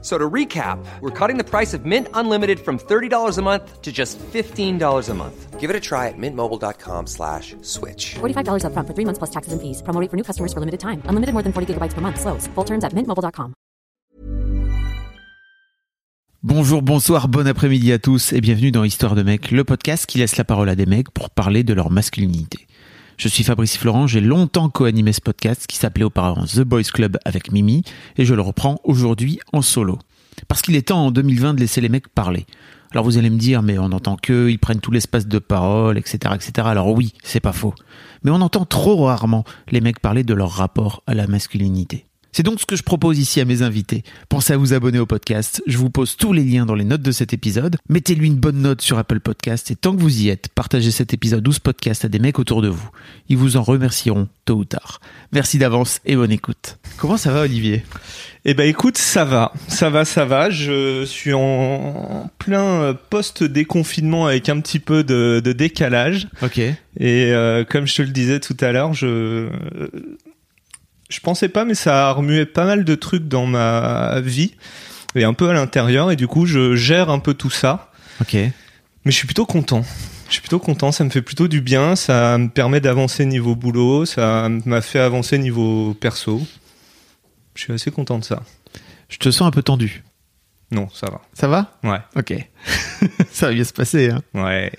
So to recap, we're cutting the price of Mint Unlimited from $30 a month to just $15 a month. Give it a try at mintmobile.com slash switch. $45 upfront for three months plus taxes and fees. Promo rate for new customers for limited time. Unlimited more than 40 gigabytes per month. Slows. Full terms at mintmobile.com. Bonjour, bonsoir, bon après-midi à tous et bienvenue dans Histoire de mecs, le podcast qui laisse la parole à des mecs pour parler de leur masculinité. Je suis Fabrice Florent, j'ai longtemps co-animé ce podcast qui s'appelait auparavant The Boys Club avec Mimi et je le reprends aujourd'hui en solo. Parce qu'il est temps en 2020 de laisser les mecs parler. Alors vous allez me dire, mais on entend qu'eux, ils prennent tout l'espace de parole, etc., etc. Alors oui, c'est pas faux. Mais on entend trop rarement les mecs parler de leur rapport à la masculinité. C'est donc ce que je propose ici à mes invités. Pensez à vous abonner au podcast. Je vous pose tous les liens dans les notes de cet épisode. Mettez-lui une bonne note sur Apple Podcast et tant que vous y êtes, partagez cet épisode ou ce podcast à des mecs autour de vous. Ils vous en remercieront tôt ou tard. Merci d'avance et bonne écoute. Comment ça va Olivier? Eh ben écoute, ça va, ça va, ça va. Je suis en plein post-déconfinement avec un petit peu de, de décalage. Ok. Et euh, comme je te le disais tout à l'heure, je je pensais pas, mais ça a remué pas mal de trucs dans ma vie et un peu à l'intérieur. Et du coup, je gère un peu tout ça. Ok. Mais je suis plutôt content. Je suis plutôt content. Ça me fait plutôt du bien. Ça me permet d'avancer niveau boulot. Ça m'a fait avancer niveau perso. Je suis assez content de ça. Je te sens un peu tendu. Non, ça va. Ça va? Ouais. Ok. ça va bien se passer. Hein. Ouais.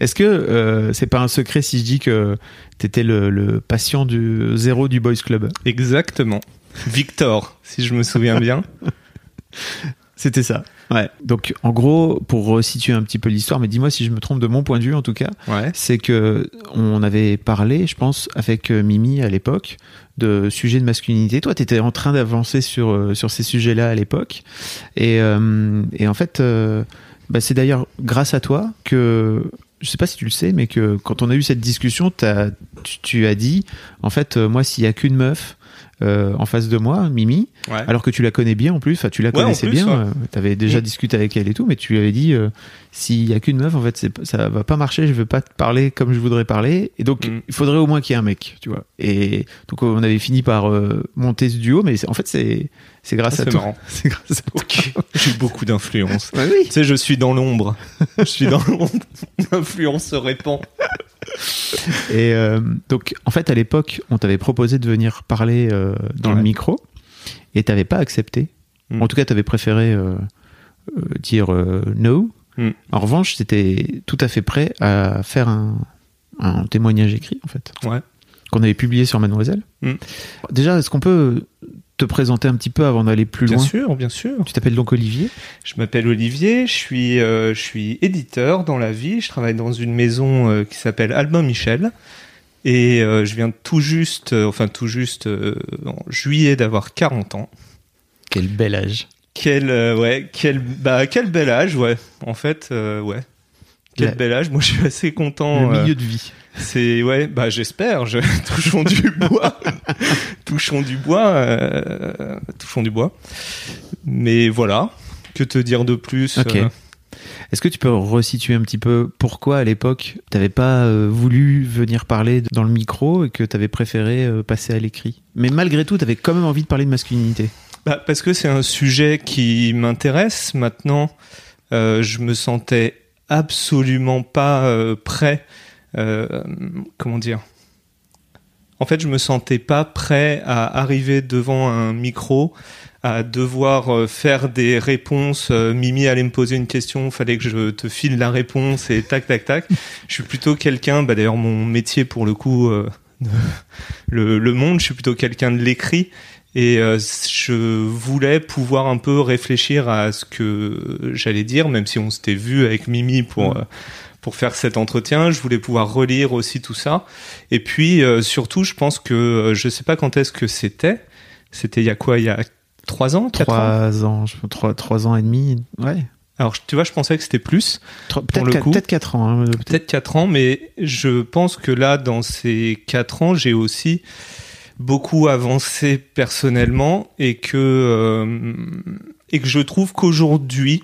Est-ce que euh, c'est pas un secret si je dis que t'étais le, le patient du zéro du Boys Club Exactement. Victor, si je me souviens bien. C'était ça. Ouais. Donc en gros, pour resituer un petit peu l'histoire, mais dis-moi si je me trompe de mon point de vue en tout cas, Ouais. c'est que on avait parlé, je pense, avec euh, Mimi à l'époque de sujets de masculinité. Toi, tu étais en train d'avancer sur euh, sur ces sujets-là à l'époque, et euh, et en fait, euh, bah, c'est d'ailleurs grâce à toi que je sais pas si tu le sais, mais que quand on a eu cette discussion, tu, tu as dit, en fait, euh, moi, s'il y a qu'une meuf euh, en face de moi, Mimi, Ouais. alors que tu la connais bien en plus, enfin tu la Ouais, connaissais plus, bien, ouais. euh, t'avais déjà Mm. discuté avec elle et tout, mais tu lui avais dit euh, s'il y a qu'une meuf, en fait, c'est, ça va pas marcher, je veux pas te parler comme je voudrais parler, et donc Mm. il faudrait au moins qu'il y ait un mec, tu vois. Et donc on avait fini par monter ce duo, mais c'est- en fait c'est c'est grâce Ah, à c'est toi. marrant. C'est grâce à toi. Ok. J'ai beaucoup d'influence. Oui. Tu sais, je suis dans l'ombre. Je suis dans l'ombre. L'influence se répand. Et donc en fait à l'époque, on t'avait proposé de venir parler euh, dans le micro, et t'avais pas accepté. Mm. En tout cas, t'avais préféré euh, euh, dire euh, no. Mm. En revanche, c'était tout à fait prêt à faire un, un témoignage écrit, en fait, Ouais. qu'on avait publié sur Mademoiselle. Mm. Déjà, est-ce qu'on peut te présenter un petit peu avant d'aller plus Bien loin? sûr, bien sûr. Tu t'appelles donc Olivier? Je m'appelle Olivier, je suis, euh, je suis éditeur dans la vie. Je travaille dans une maison euh, qui s'appelle Albin Michel. Et euh, je viens tout juste, euh, enfin tout juste euh, en juillet d'avoir 40 ans. Quel bel âge. Quel, ouais, quel, bah, quel bel âge, ouais. En fait, ouais. Quel La- bel âge. Moi, je suis assez content. le milieu de vie. C'est ouais, bah j'espère. Je... touchons du bois, touchons du bois, touchons du bois. Mais voilà, que te dire de plus Ok. Est-ce que tu peux resituer un petit peu pourquoi à l'époque t'avais pas euh, voulu venir parler dans le micro et que t'avais préféré euh, passer à l'écrit? Mais malgré tout, t'avais quand même envie de parler de masculinité. Bah, parce que c'est un sujet qui m'intéresse. Maintenant, euh, je me sentais absolument pas prêt. comment dire? En fait, je me sentais pas prêt à arriver devant un micro, à devoir euh, faire des réponses. Euh, Mimi allait me poser une question, fallait que je te file la réponse et tac tac tac. Je suis plutôt quelqu'un. Bah, d'ailleurs, mon métier pour le coup. euh, le, le monde, je suis plutôt quelqu'un de l'écrit et euh, je voulais pouvoir un peu réfléchir à ce que j'allais dire, même si on s'était vu avec Mimi pour euh, pour faire cet entretien. Je voulais pouvoir relire aussi tout ça. Et puis euh, surtout, je pense que euh, je sais pas quand est-ce que c'était. C'était il y a quoi? Il y a trois ans, quatre ans. Trois ans, je- trois, trois ans et demi, ouais. Alors tu vois, je pensais que c'était plus. Peut-être le quatre, coup. peut-être quatre ans. hein, peut-être. peut-être 4 ans, mais je pense que là, dans ces 4 ans, j'ai aussi beaucoup avancé personnellement et que euh, et que je trouve qu'aujourd'hui,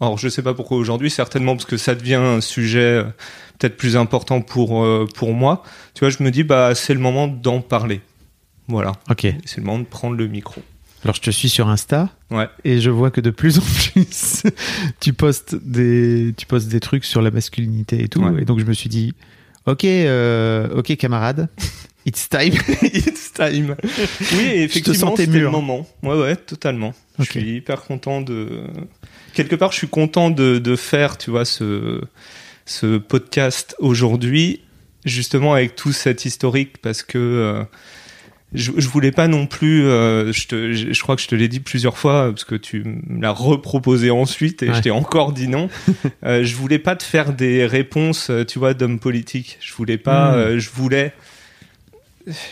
alors je sais pas pourquoi aujourd'hui, certainement parce que ça devient un sujet euh, peut-être plus important pour euh, pour moi. Tu vois, je me dis bah c'est le moment d'en parler. Voilà. Ok. C'est le moment de prendre le micro. Alors je te suis sur Insta Ouais. et je vois que de plus en plus tu postes des tu postes des trucs sur la masculinité et tout Ouais. et donc je me suis dit ok euh, ok camarade it's time It's time. Oui, effectivement, c'était le moment. Ouais, ouais, totalement. Je suis hyper content de. Quelque part, je suis content de, de faire, tu vois, ce, ce podcast aujourd'hui, justement avec tout cet historique, parce que euh, je, je voulais pas non plus. euh, je, te, je, je crois que je te l'ai dit plusieurs fois, parce que tu me l'as reproposé ensuite, et Ouais. je t'ai encore dit non. euh, je voulais pas te faire des réponses, euh, tu vois, d'homme politique. Je voulais pas. Mm. euh, je voulais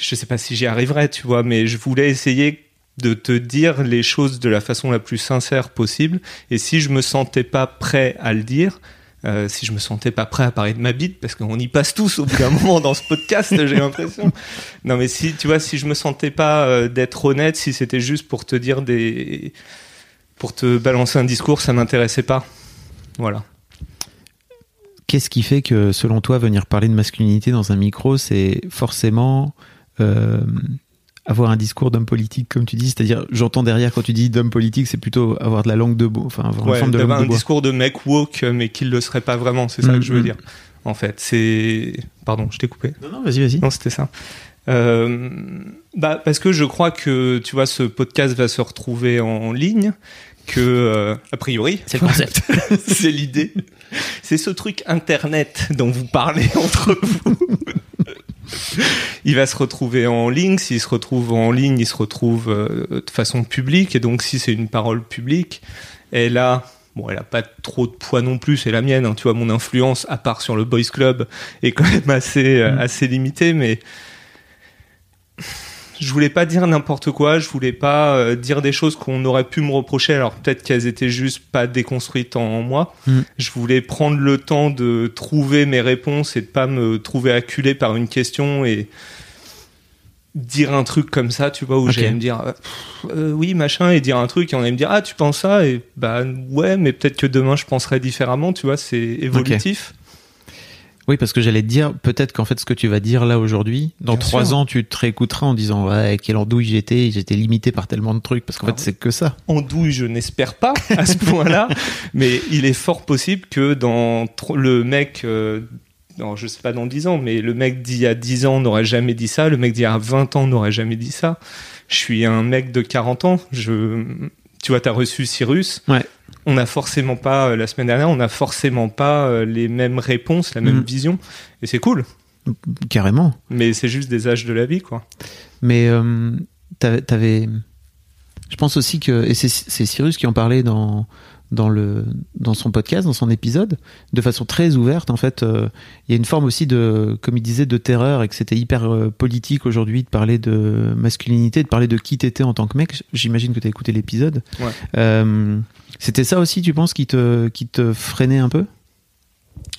je sais pas si j'y arriverai, tu vois, mais je voulais essayer de te dire les choses de la façon la plus sincère possible. Et si je me sentais pas prêt à le dire, euh, si je me sentais pas prêt à parler de ma bite, parce qu'on y passe tous au bout d'un moment dans ce podcast, j'ai l'impression. Non, mais si, tu vois, si je me sentais pas euh, d'être honnête, si c'était juste pour te dire des, pour te balancer un discours, ça m'intéressait pas. Voilà. qu'est-ce qui fait que selon toi venir parler de masculinité dans un micro c'est forcément euh, avoir un discours d'homme politique comme tu dis c'est-à-dire j'entends derrière quand tu dis d'homme politique c'est plutôt avoir de la langue de bois enfin avoir Ouais, de langue un de bois discours de mec woke, mais qu'il le serait pas vraiment, c'est ça Mm, que je veux mm. dire. En fait, c'est. Pardon, je t'ai coupé. non non vas-y vas-y Non, c'était ça. Euh, bah, parce que je crois que, tu vois, ce podcast va se retrouver en ligne, que, euh, a priori, c'est le concept c'est l'idée. C'est ce truc internet dont vous parlez entre vous. il va se retrouver en ligne. S'il se retrouve en ligne, il se retrouve euh, de façon publique. Et donc, si c'est une parole publique, elle a, bon, elle a pas trop de poids non plus. C'est la mienne. hein. tu vois, mon influence, à part sur le Boys Club, est quand même assez, euh, Mm. assez limitée. Mais je voulais pas dire n'importe quoi, je voulais pas euh, dire des choses qu'on aurait pu me reprocher, alors peut-être qu'elles étaient juste pas déconstruites en moi. Mm. Je voulais prendre le temps de trouver mes réponses et de pas me trouver acculé par une question et dire un truc comme ça, tu vois, où Ok. j'allais me dire euh, euh, oui, machin, et dire un truc et on allait me dire ah, tu penses ça? Et bah ouais, mais peut-être que demain je penserai différemment, tu vois, c'est évolutif. Oui, parce que j'allais te dire, peut-être qu'en fait, ce que tu vas dire là aujourd'hui, dans trois ans, tu te réécouteras en disant, ouais, quelle andouille j'étais, j'étais limité par tellement de trucs, parce qu'en Ah fait, c'est que ça. en douille, je n'espère pas à ce point-là, mais il est fort possible que dans le mec, euh, non, je sais pas dans 10 ans, mais le mec d'il y a 10 ans n'aurait jamais dit ça, le mec d'il y a 20 ans n'aurait jamais dit ça. Je suis un mec de 40 ans, je, tu vois, t'as reçu Cyrus. Ouais. On n'a forcément pas, euh, la semaine dernière, on n'a forcément pas euh, les mêmes réponses, la même Mm. vision, et c'est cool, Carrément. mais c'est juste des âges de la vie, quoi. Mais euh, t'avais, je pense aussi que, et c'est, Cyrus qui en parlait dans dans le dans son podcast, dans son épisode, de façon très ouverte. En fait, euh, il y a une forme aussi de, comme il disait, de terreur et que c'était hyper euh, politique aujourd'hui de parler de masculinité, de parler de qui t'étais en tant que mec. J'imagine que t'as écouté l'épisode. Ouais. Euh, c'était ça aussi, tu penses, qui te qui te freinait un peu?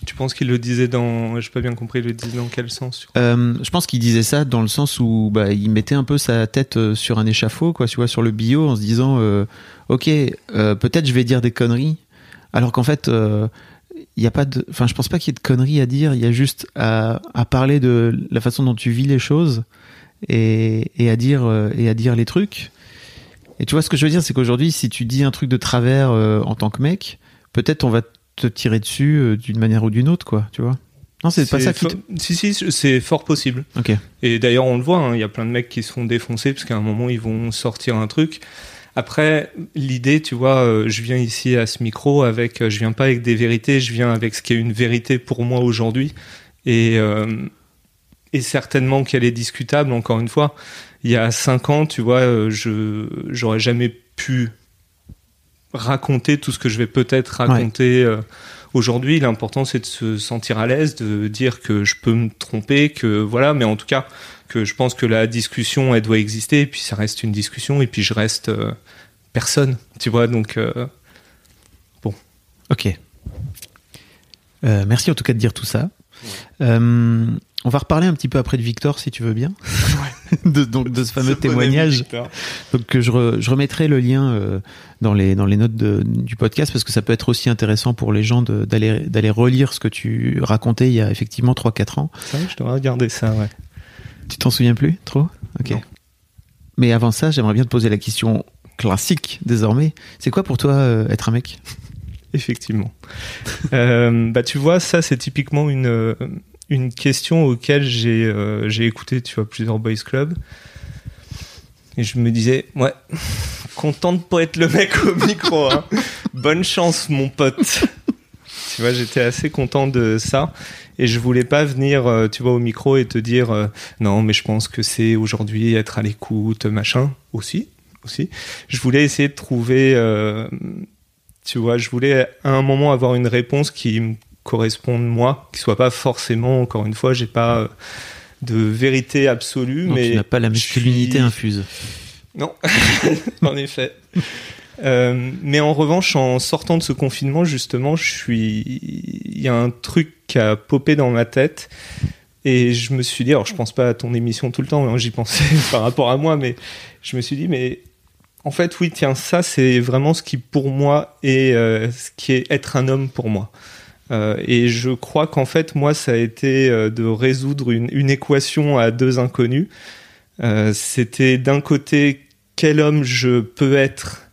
Tu penses qu'il le disait dans, j'ai pas bien compris, il le disait dans quel sens Euh, je pense qu'il disait ça dans le sens où bah, il mettait un peu sa tête euh, sur un échafaud, quoi, tu vois, sur le bio, en se disant, euh, ok, euh, peut-être je vais dire des conneries, alors qu'en fait, il y a pas de, enfin, je pense pas qu'il y ait de conneries à dire. Il y a juste à, à parler de la façon dont tu vis les choses et, et à dire et à dire les trucs. Et tu vois ce que je veux dire, c'est qu'aujourd'hui, si tu dis un truc de travers euh, en tant que mec, peut-être on va te tirer dessus euh, d'une manière ou d'une autre, quoi, tu vois. Non, c'est pas ça qui. te- Si, si, c'est fort possible. Ok. Et d'ailleurs, on le voit, hein, il y a plein de mecs qui se font défoncer parce qu'à un moment, ils vont sortir un truc. Après, l'idée, tu vois, euh, je viens ici à ce micro avec, je viens pas avec des vérités, je viens avec ce qui est une vérité pour moi aujourd'hui. Et, et certainement qu'elle est discutable, encore une fois. Il y a cinq ans, tu vois, euh, je, j'aurais jamais pu raconter tout ce que je vais peut-être raconter euh, aujourd'hui. L'important, c'est de se sentir à l'aise, de dire que je peux me tromper, que voilà, mais en tout cas, que je pense que la discussion, elle doit exister, et puis ça reste une discussion, et puis je reste euh, personne, tu vois, donc euh, Ok. Euh, merci en tout cas de dire tout ça. Euh, on va reparler un petit peu après de Victor, si tu veux bien, de, donc, de ce fameux Ce bon témoignage. Victor. Donc je, re- je remettrai le lien euh, dans les dans les notes de- du podcast parce que ça peut être aussi intéressant pour les gens d'aller relire ce que tu racontais il y a effectivement 3-4 ans. Vrai, je devrais regarder ça, ouais. Tu t'en souviens plus trop? Ok. Non. Mais avant ça, j'aimerais bien te poser la question classique désormais. C'est quoi pour toi euh, être un mec? Effectivement. Euh, bah, tu vois, ça, c'est typiquement une, euh, une question auquel j'ai euh, écouté, tu vois, plusieurs boys clubs. Et je me disais, ouais, content de pas être le mec au micro. hein. Bonne chance, mon pote. Tu vois, j'étais assez content de ça. Et je voulais pas venir, euh, tu vois, au micro et te dire, non, mais je pense que c'est aujourd'hui être à l'écoute, machin. Aussi, aussi. Je voulais essayer de trouver, tu vois, je voulais à un moment avoir une réponse qui me corresponde moi, qui soit pas forcément, encore une fois, j'ai pas euh, de vérité absolue, Non, mais Tu n'as pas la masculinité suis- infuse. non, en effet. Euh, mais en revanche, en sortant de ce confinement, justement, je suis, il y a un truc qui a popé dans ma tête. Et je me suis dit, alors je pense pas à ton émission tout le temps, hein, j'y pensais par rapport à moi, mais je me suis dit, mais en fait, oui, tiens, ça, c'est vraiment ce qui, pour moi, est euh, ce qui est être un homme pour moi. Euh, et je crois qu'en fait, moi, ça a été euh, de résoudre une, équation à deux inconnus. C'était d'un côté quel homme je peux être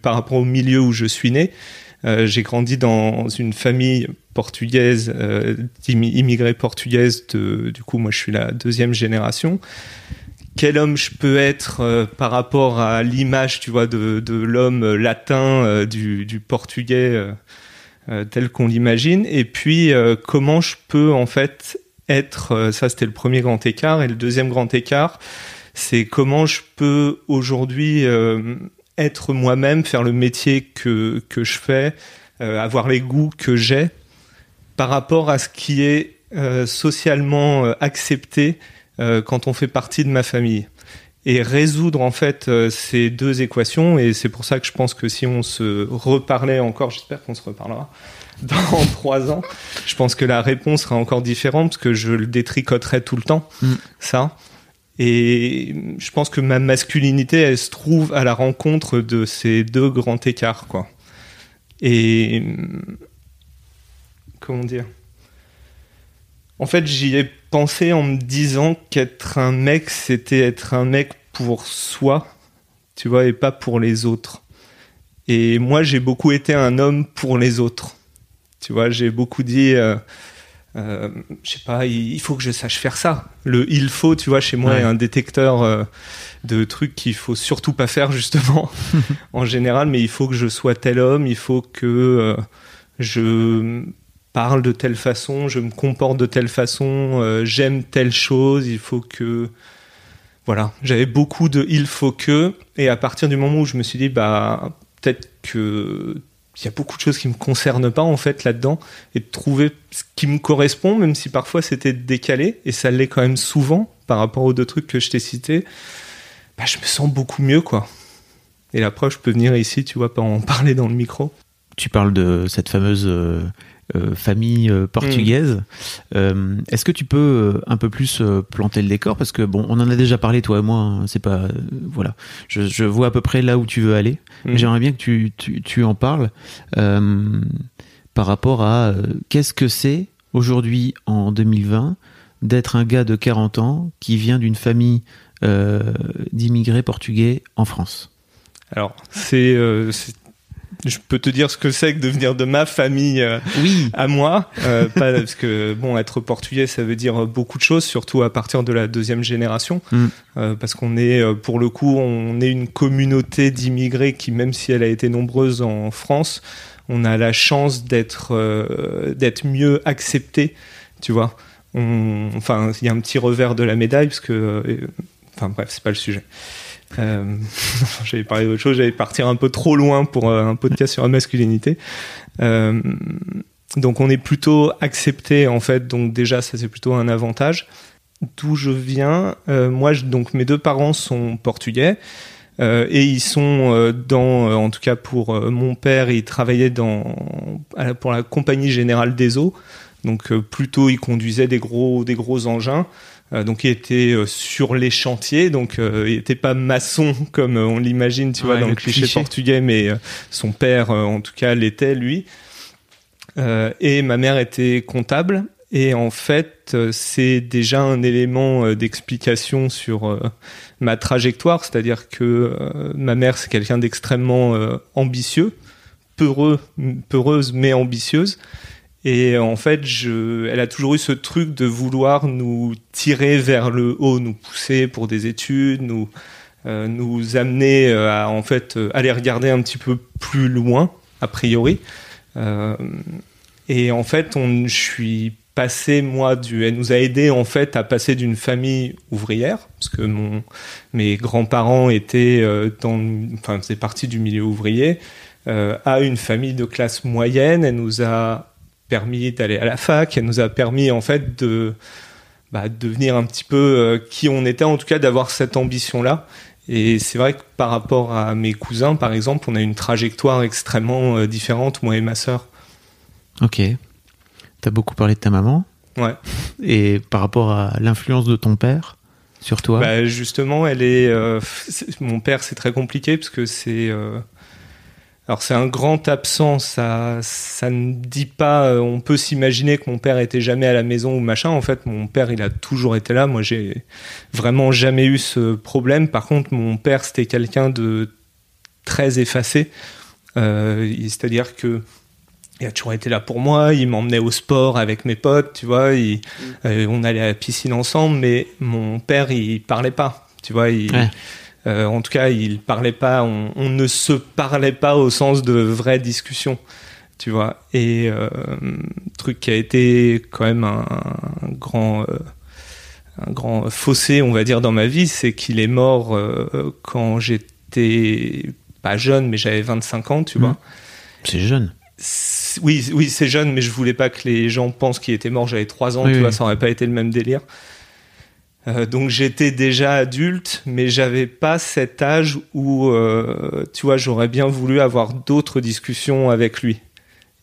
par rapport au milieu où je suis né. J'ai grandi dans une famille portugaise, portugaises. De, du coup, moi, je suis la deuxième génération. Quel homme je peux être euh, par rapport à l'image, tu vois, de, l'homme latin, euh, du, portugais euh, euh, tel qu'on l'imagine. Et puis, euh, comment je peux en fait être. euh, ça, c'était le premier grand écart. Et le deuxième grand écart, c'est comment je peux aujourd'hui euh, être moi-même, faire le métier que, je fais, euh, avoir les goûts que j'ai par rapport à ce qui est euh, socialement euh, accepté euh, quand on fait partie de ma famille. Et résoudre en fait euh, ces deux équations, et c'est pour ça que je pense que si on se reparlait encore, j'espère qu'on se reparlera dans trois ans, je pense que la réponse sera encore différente parce que je le détricoterai tout le temps, Mm. ça. Et je pense que ma masculinité, elle se trouve à la rencontre de ces deux grands écarts, quoi. Et comment dire? En fait, j'y ai pensé en me disant qu'être un mec, c'était être un mec pour soi, tu vois, et pas pour les autres. Et moi, j'ai beaucoup été un homme pour les autres. Tu vois, j'ai beaucoup dit, euh, euh, je sais pas, il, faut que je sache faire ça. Le il faut, tu vois, chez moi, Ouais. est un détecteur euh, de trucs qu'il faut surtout pas faire, justement, en général, mais il faut que je sois tel homme, il faut que je parle de telle façon, je me comporte de telle façon, euh, j'aime telle chose, il faut que. Voilà, j'avais beaucoup de il faut que, et à partir du moment où je me suis dit, bah, peut-être que il y a beaucoup de choses qui me concernent pas en fait là-dedans, et de trouver ce qui me correspond, même si parfois c'était décalé, et ça l'est quand même souvent par rapport aux deux trucs que je t'ai cités, bah, je me sens beaucoup mieux quoi. Et la preuve, je peux venir ici, tu vois, pas en parler dans le micro. Tu parles de cette fameuse euh, famille euh, portugaise. Euh, Est-ce que tu peux euh, un peu plus euh, planter le décor? Parce que bon, on en a déjà parlé toi et moi. hein, c'est pas euh, voilà. Je, je vois à peu près là où tu veux aller. Mm. J'aimerais bien que tu, tu, tu en parles euh, par rapport à euh, qu'est-ce que c'est aujourd'hui en 2020 d'être un gars de 40 ans qui vient d'une famille euh, d'immigrés portugais en France? Alors, c'est, euh, c'est- je peux te dire ce que c'est que de venir de ma famille euh, Oui. à moi, euh, pas, parce que bon, être portugais, ça veut dire beaucoup de choses, surtout à partir de la deuxième génération, Mm. Euh, parce qu'on est, euh, pour le coup, on est une communauté d'immigrés qui, même si elle a été nombreuse en France, on a la chance d'être, euh, d'être mieux accepté, tu vois. On, enfin, il y a un petit revers de la médaille, parce que, euh, enfin bref, c'est pas le sujet. Euh, j'allais parler d'autre chose, j'allais partir un peu trop loin pour euh, un podcast sur la masculinité. Euh, donc on est plutôt accepté en fait, donc déjà ça c'est plutôt un avantage. D'où je viens, euh, moi je- donc mes deux parents sont portugais et ils sont dans, en tout cas pour mon père, il travaillait dans pour la compagnie générale des eaux. Donc plutôt, il conduisait des gros, des gros engins. Euh, donc il était euh, sur les chantiers, donc euh, il n'était pas maçon comme on l'imagine, tu vois, dans le le cliché, cliché. portugais, mais son père, en tout cas, l'était lui. Et ma mère était comptable. Et en fait, c'est déjà un élément d'explication sur ma trajectoire, c'est-à-dire que ma mère, c'est quelqu'un d'extrêmement ambitieux, peureux, peureuse mais ambitieuse. Et en fait, elle a toujours eu ce truc de vouloir nous tirer vers le haut, nous pousser pour des études, nous euh, amener euh, à en fait euh, aller regarder un petit peu plus loin, a priori. Et en fait, je suis passé moi elle nous a aidé en fait à passer d'une famille ouvrière parce que mes grands-parents étaient dans, enfin faisaient partie du milieu ouvrier à une famille de classe moyenne. Elle nous a permis d'aller à la fac. Elle nous a permis en fait de bah, de devenir un petit peu euh, qui on était, en tout cas d'avoir cette ambition-là. Et c'est vrai que par rapport à mes cousins, par exemple, on a une trajectoire extrêmement euh, différente, moi et ma sœur. Ok. T'as beaucoup parlé de ta maman. Ouais. Et par rapport à l'influence de ton père sur toi? Bah, justement, elle est. euh, mon père, c'est très compliqué parce que c'est. Alors c'est un grand absent. Ça, ça ne dit pas. euh, on peut s'imaginer que mon père était jamais à la maison ou machin. En fait, mon père, il a toujours été là. Moi, j'ai vraiment jamais eu ce problème. Par contre, mon père, c'était quelqu'un de très effacé. Euh, C'est-à-dire que il a toujours été là pour moi. Il m'emmenait au sport avec mes potes, tu vois. il- euh, on allait à la piscine ensemble, mais mon père, il parlait pas. Tu vois, il, Ouais. Euh, en tout cas, il parlait pas. On, on ne se parlait pas au sens de vraie discussion. Tu vois. Et euh, truc qui a été quand même un, un grand. euh, un grand fossé, on va dire, dans ma vie, c'est qu'il est mort euh, quand j'étais pas jeune, mais j'avais 25 ans, tu Mhm. vois. C'est jeune. Oui, oui, c'est jeune, mais je voulais pas que les gens pensent qu'il était mort. J'avais 3 ans, Oui, tu oui. vois, ça aurait pas été le même délire. Euh, donc j'étais déjà adulte, mais j'avais pas cet âge où, euh, tu vois, j'aurais bien voulu avoir d'autres discussions avec lui.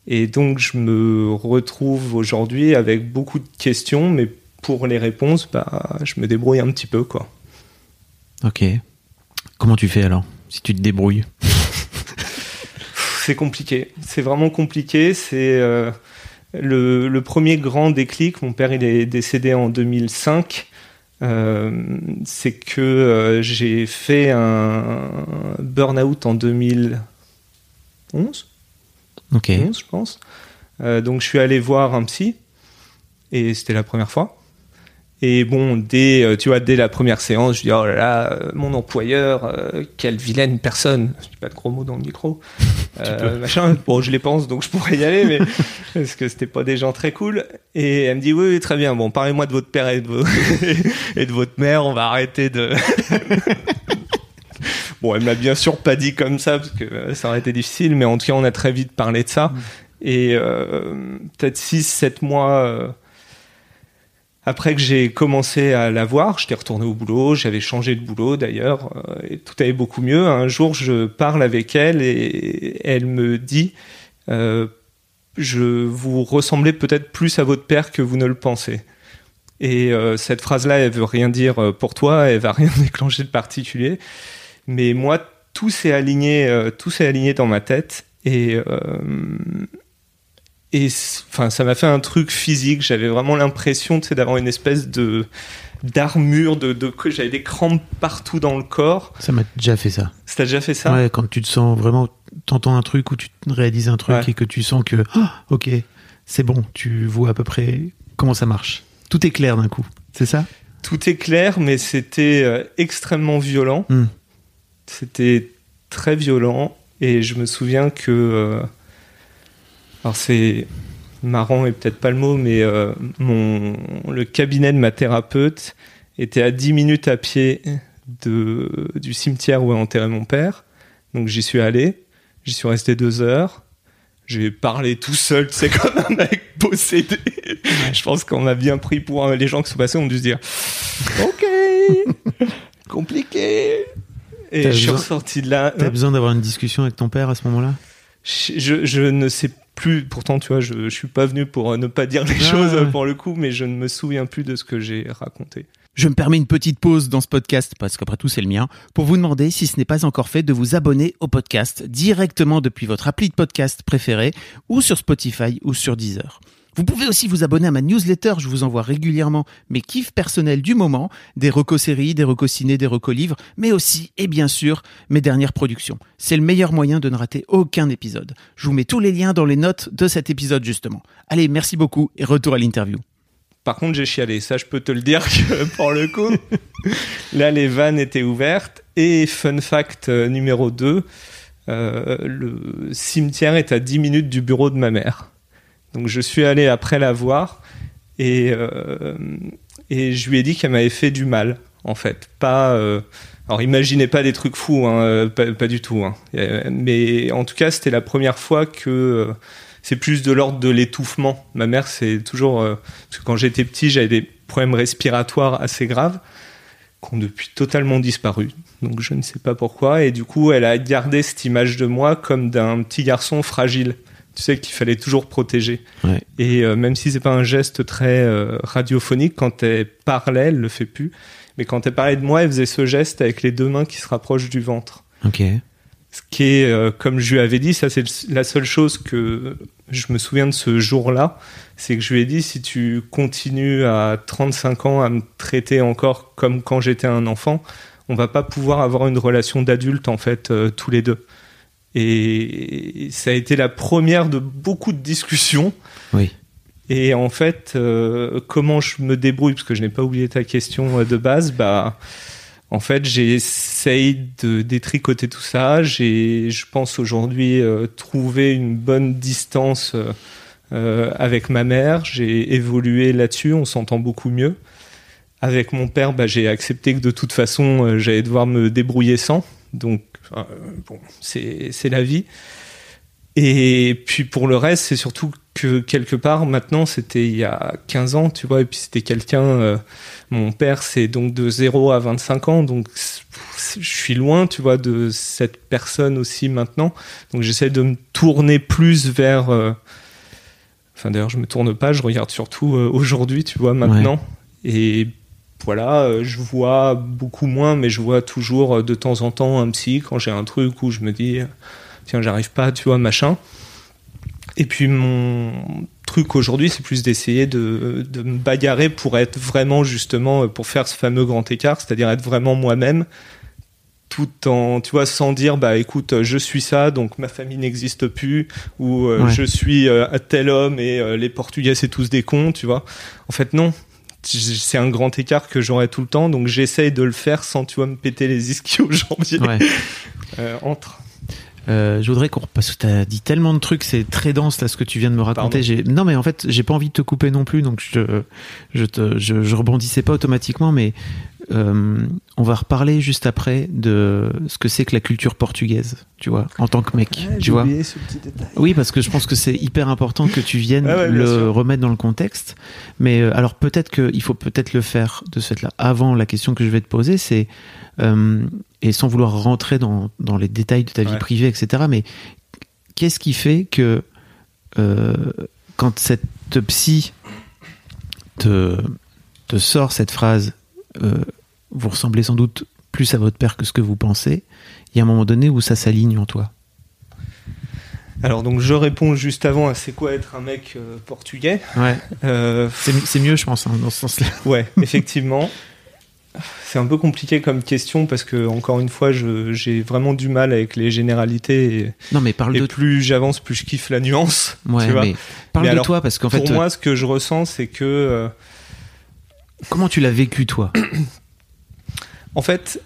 Et donc je me retrouve aujourd'hui avec beaucoup de questions, mais pour les réponses, bah, je me débrouille un petit peu, quoi. Ok. Comment tu fais alors Si tu te débrouilles? C'est compliqué. C'est vraiment compliqué. C'est euh, le, le premier grand déclic. Mon père, il est décédé en 2005. Euh, c'est que euh, j'ai fait un burn-out en 2011, Ok. 11, je pense. Euh, donc, je suis allé voir un psy et c'était la première fois. Et bon, dès, tu vois, dès la première séance, je dis, oh là là, mon employeur, euh, quelle vilaine personne. Je dis pas de gros mots dans le micro. Euh, machin. Bon, je les pense, donc je pourrais y aller, mais parce que c'était pas des gens très cool. Et elle me dit, oui, oui, très bien. Bon, parlez-moi de votre père et de, vos- et de votre mère. On va arrêter de. bon, elle m'a bien sûr pas dit comme ça parce que euh, ça aurait été difficile, mais en tout cas, on a très vite parlé de ça. Et euh, peut-être 6-7 mois. Après que j'ai commencé à la voir, j'étais retourné au boulot, j'avais changé de boulot d'ailleurs, euh, et tout allait beaucoup mieux. Un jour, je parle avec elle et elle me dit euh, Je vous ressemblez peut-être plus à votre père que vous ne le pensez. Et euh, cette phrase-là, elle veut rien dire pour toi, elle va rien déclencher de particulier. Mais moi, tout s'est aligné, tout s'est aligné dans ma tête. Et, et enfin, ça m'a fait un truc physique. J'avais vraiment l'impression, d'avoir une espèce de d'armure, de, de que j'avais des crampes partout dans le corps. Ça m'a déjà fait ça. Ça t'a déjà fait ça? Ouais, quand tu te sens vraiment, t'entends un truc ou tu réalises un truc Ouais. et que tu sens que, ah, ok, c'est bon, tu vois à peu près comment ça marche. Tout est clair d'un coup, c'est ça? Tout est clair, mais c'était euh, extrêmement violent. Hmm. C'était très violent. Et je me souviens que. Alors, c'est marrant et peut-être pas le mot, mais euh, mon, le cabinet de ma thérapeute était à 10 minutes à pied de, du cimetière où est enterré mon père. Donc, j'y suis allé. J'y suis resté deux heures. J'ai parlé tout seul, c'est comme un mec possédé. Je pense qu'on m'a bien pris pour un- les gens qui sont passés, ont dû se dire Ok, compliqué. Et je suis ressorti de là. T'as besoin d'avoir une discussion avec ton père à ce moment-là? Je, je- je ne sais plus. Pourtant, tu vois, je, je suis pas venu pour euh, ne pas dire les Ah, choses ouais. pour le coup, mais je ne me souviens plus de ce que j'ai raconté. Je me permets une petite pause dans ce podcast, parce qu'après tout c'est le mien, pour vous demander, si ce n'est pas encore fait, de vous abonner au podcast directement depuis votre appli de podcast préféré, ou sur Spotify ou sur Deezer. Vous pouvez aussi vous abonner à ma newsletter, je vous envoie régulièrement mes kiffs personnels du moment, des recos séries, des recos ciné, des recos livres, mais aussi, et bien sûr, mes dernières productions. C'est le meilleur moyen de ne rater aucun épisode. Je vous mets tous les liens dans les notes de cet épisode justement. Allez, merci beaucoup et retour à l'interview. Par contre, j'ai chialé. Ça, je peux te le dire que pour le coup, là, les vannes étaient ouvertes. Et fun fact euh, numéro 2, le cimetière est à 10 minutes du bureau de ma mère. Donc, je suis allé après la voir et, euh, et je lui ai dit qu'elle m'avait fait du mal, en fait. Pas. euh, alors, imaginez pas des trucs fous, hein, euh, pas, du tout. hein. Mais en tout cas, c'était la première fois que. c'est plus de l'ordre de l'étouffement. Ma mère, c'est toujours. parce que quand j'étais petit, j'avais des problèmes respiratoires assez graves, qui ont depuis totalement disparu. Donc je ne sais pas pourquoi. Et du coup, elle a gardé cette image de moi comme d'un petit garçon fragile. Tu sais qu'il fallait toujours protéger. Ouais. Et euh, même si c'est pas un geste très euh, radiophonique, quand elle parlait, elle le fait plus. Mais quand elle parlait de moi, elle faisait ce geste avec les deux mains qui se rapprochent du ventre. Ok. Ce qui est, euh, comme je lui avais dit, ça c'est la seule chose que je me souviens de ce jour-là, c'est que je lui ai dit, si tu continues à 35 ans à me traiter encore comme quand j'étais un enfant, on va pas pouvoir avoir une relation d'adulte en fait, euh, tous les deux. Et ça a été la première de beaucoup de discussions. Oui. Et en fait, euh, comment je me débrouille, parce que je n'ai pas oublié ta question euh, de base, bah, en fait, j'essaye de détricoter tout ça. J'ai, je pense aujourd'hui, euh, trouvé une bonne distance euh, avec ma mère. J'ai évolué là-dessus, on s'entend beaucoup mieux. Avec mon père, bah, j'ai accepté que de toute façon, j'allais devoir me débrouiller sans. Donc, euh, bon, c'est la vie. Et puis pour le reste, c'est surtout que quelque part, maintenant, c'était il y a 15 ans, tu vois, et puis c'était quelqu'un, euh, mon père, c'est donc de 0 à 25 ans, donc je suis loin, tu vois, de cette personne aussi maintenant. Donc j'essaie de me tourner plus vers... euh, Enfin d'ailleurs, je me tourne pas, je regarde surtout euh, aujourd'hui, tu vois, maintenant. Et voilà, euh, je vois beaucoup moins, mais je vois toujours euh, de temps en temps un psy quand j'ai un truc où je me dis, tiens, j'arrive pas, tu vois, machin. Et puis mon truc aujourd'hui, c'est plus d'essayer de, de me bagarrer pour être vraiment justement, euh, pour faire ce fameux grand écart, c'est-à-dire être vraiment moi-même, tout en, tu vois, sans dire, bah écoute, je suis ça, donc ma famille n'existe plus, ou euh, Ouais. je suis euh, un tel homme et euh, les Portugais c'est tous des cons, tu vois. En fait, non. C'est un grand écart que j'aurai tout le temps, donc j'essaye de le faire sans, tu vois, me péter les ischio-jambiers Ouais. euh, entre. Euh, je voudrais qu'on parce que t'as dit tellement de trucs, c'est très dense là ce que tu viens de me raconter. J'ai non mais en fait j'ai pas envie de te couper non plus, donc je je te, je, je rebondissais pas automatiquement, mais euh, on va reparler juste après de ce que c'est que la culture portugaise, tu vois, en tant que mec, tu vois. ce petit détail. Oui, parce que je pense que c'est hyper important que tu viennes Ah ouais, le remettre dans le contexte. Mais euh, alors peut-être qu'il faut peut-être le faire de ce fait-là. Avant, la question que je vais te poser, c'est euh, et sans vouloir rentrer dans, dans les détails de ta vie privée, etc. Mais qu'est-ce qui fait que euh, quand cette psy te, te sort cette phrase, euh, vous ressemblez sans doute plus à votre père que ce que vous pensez, il y a un moment donné où ça s'aligne en toi. Alors donc je réponds juste avant à c'est quoi être un mec euh, portugais. Ouais. Euh, C'est mieux, je pense, hein, dans ce sens-là. ouais, effectivement. C'est un peu compliqué comme question parce que encore une fois, je- j'ai vraiment du mal avec les généralités et, Non, mais parle et de plus j'avance, plus je kiffe la nuance. Ouais, tu vois. mais parle Mais de alors, toi parce qu'en fait, Pour moi, ce que je ressens, c'est que comment tu l'as vécu toi En fait,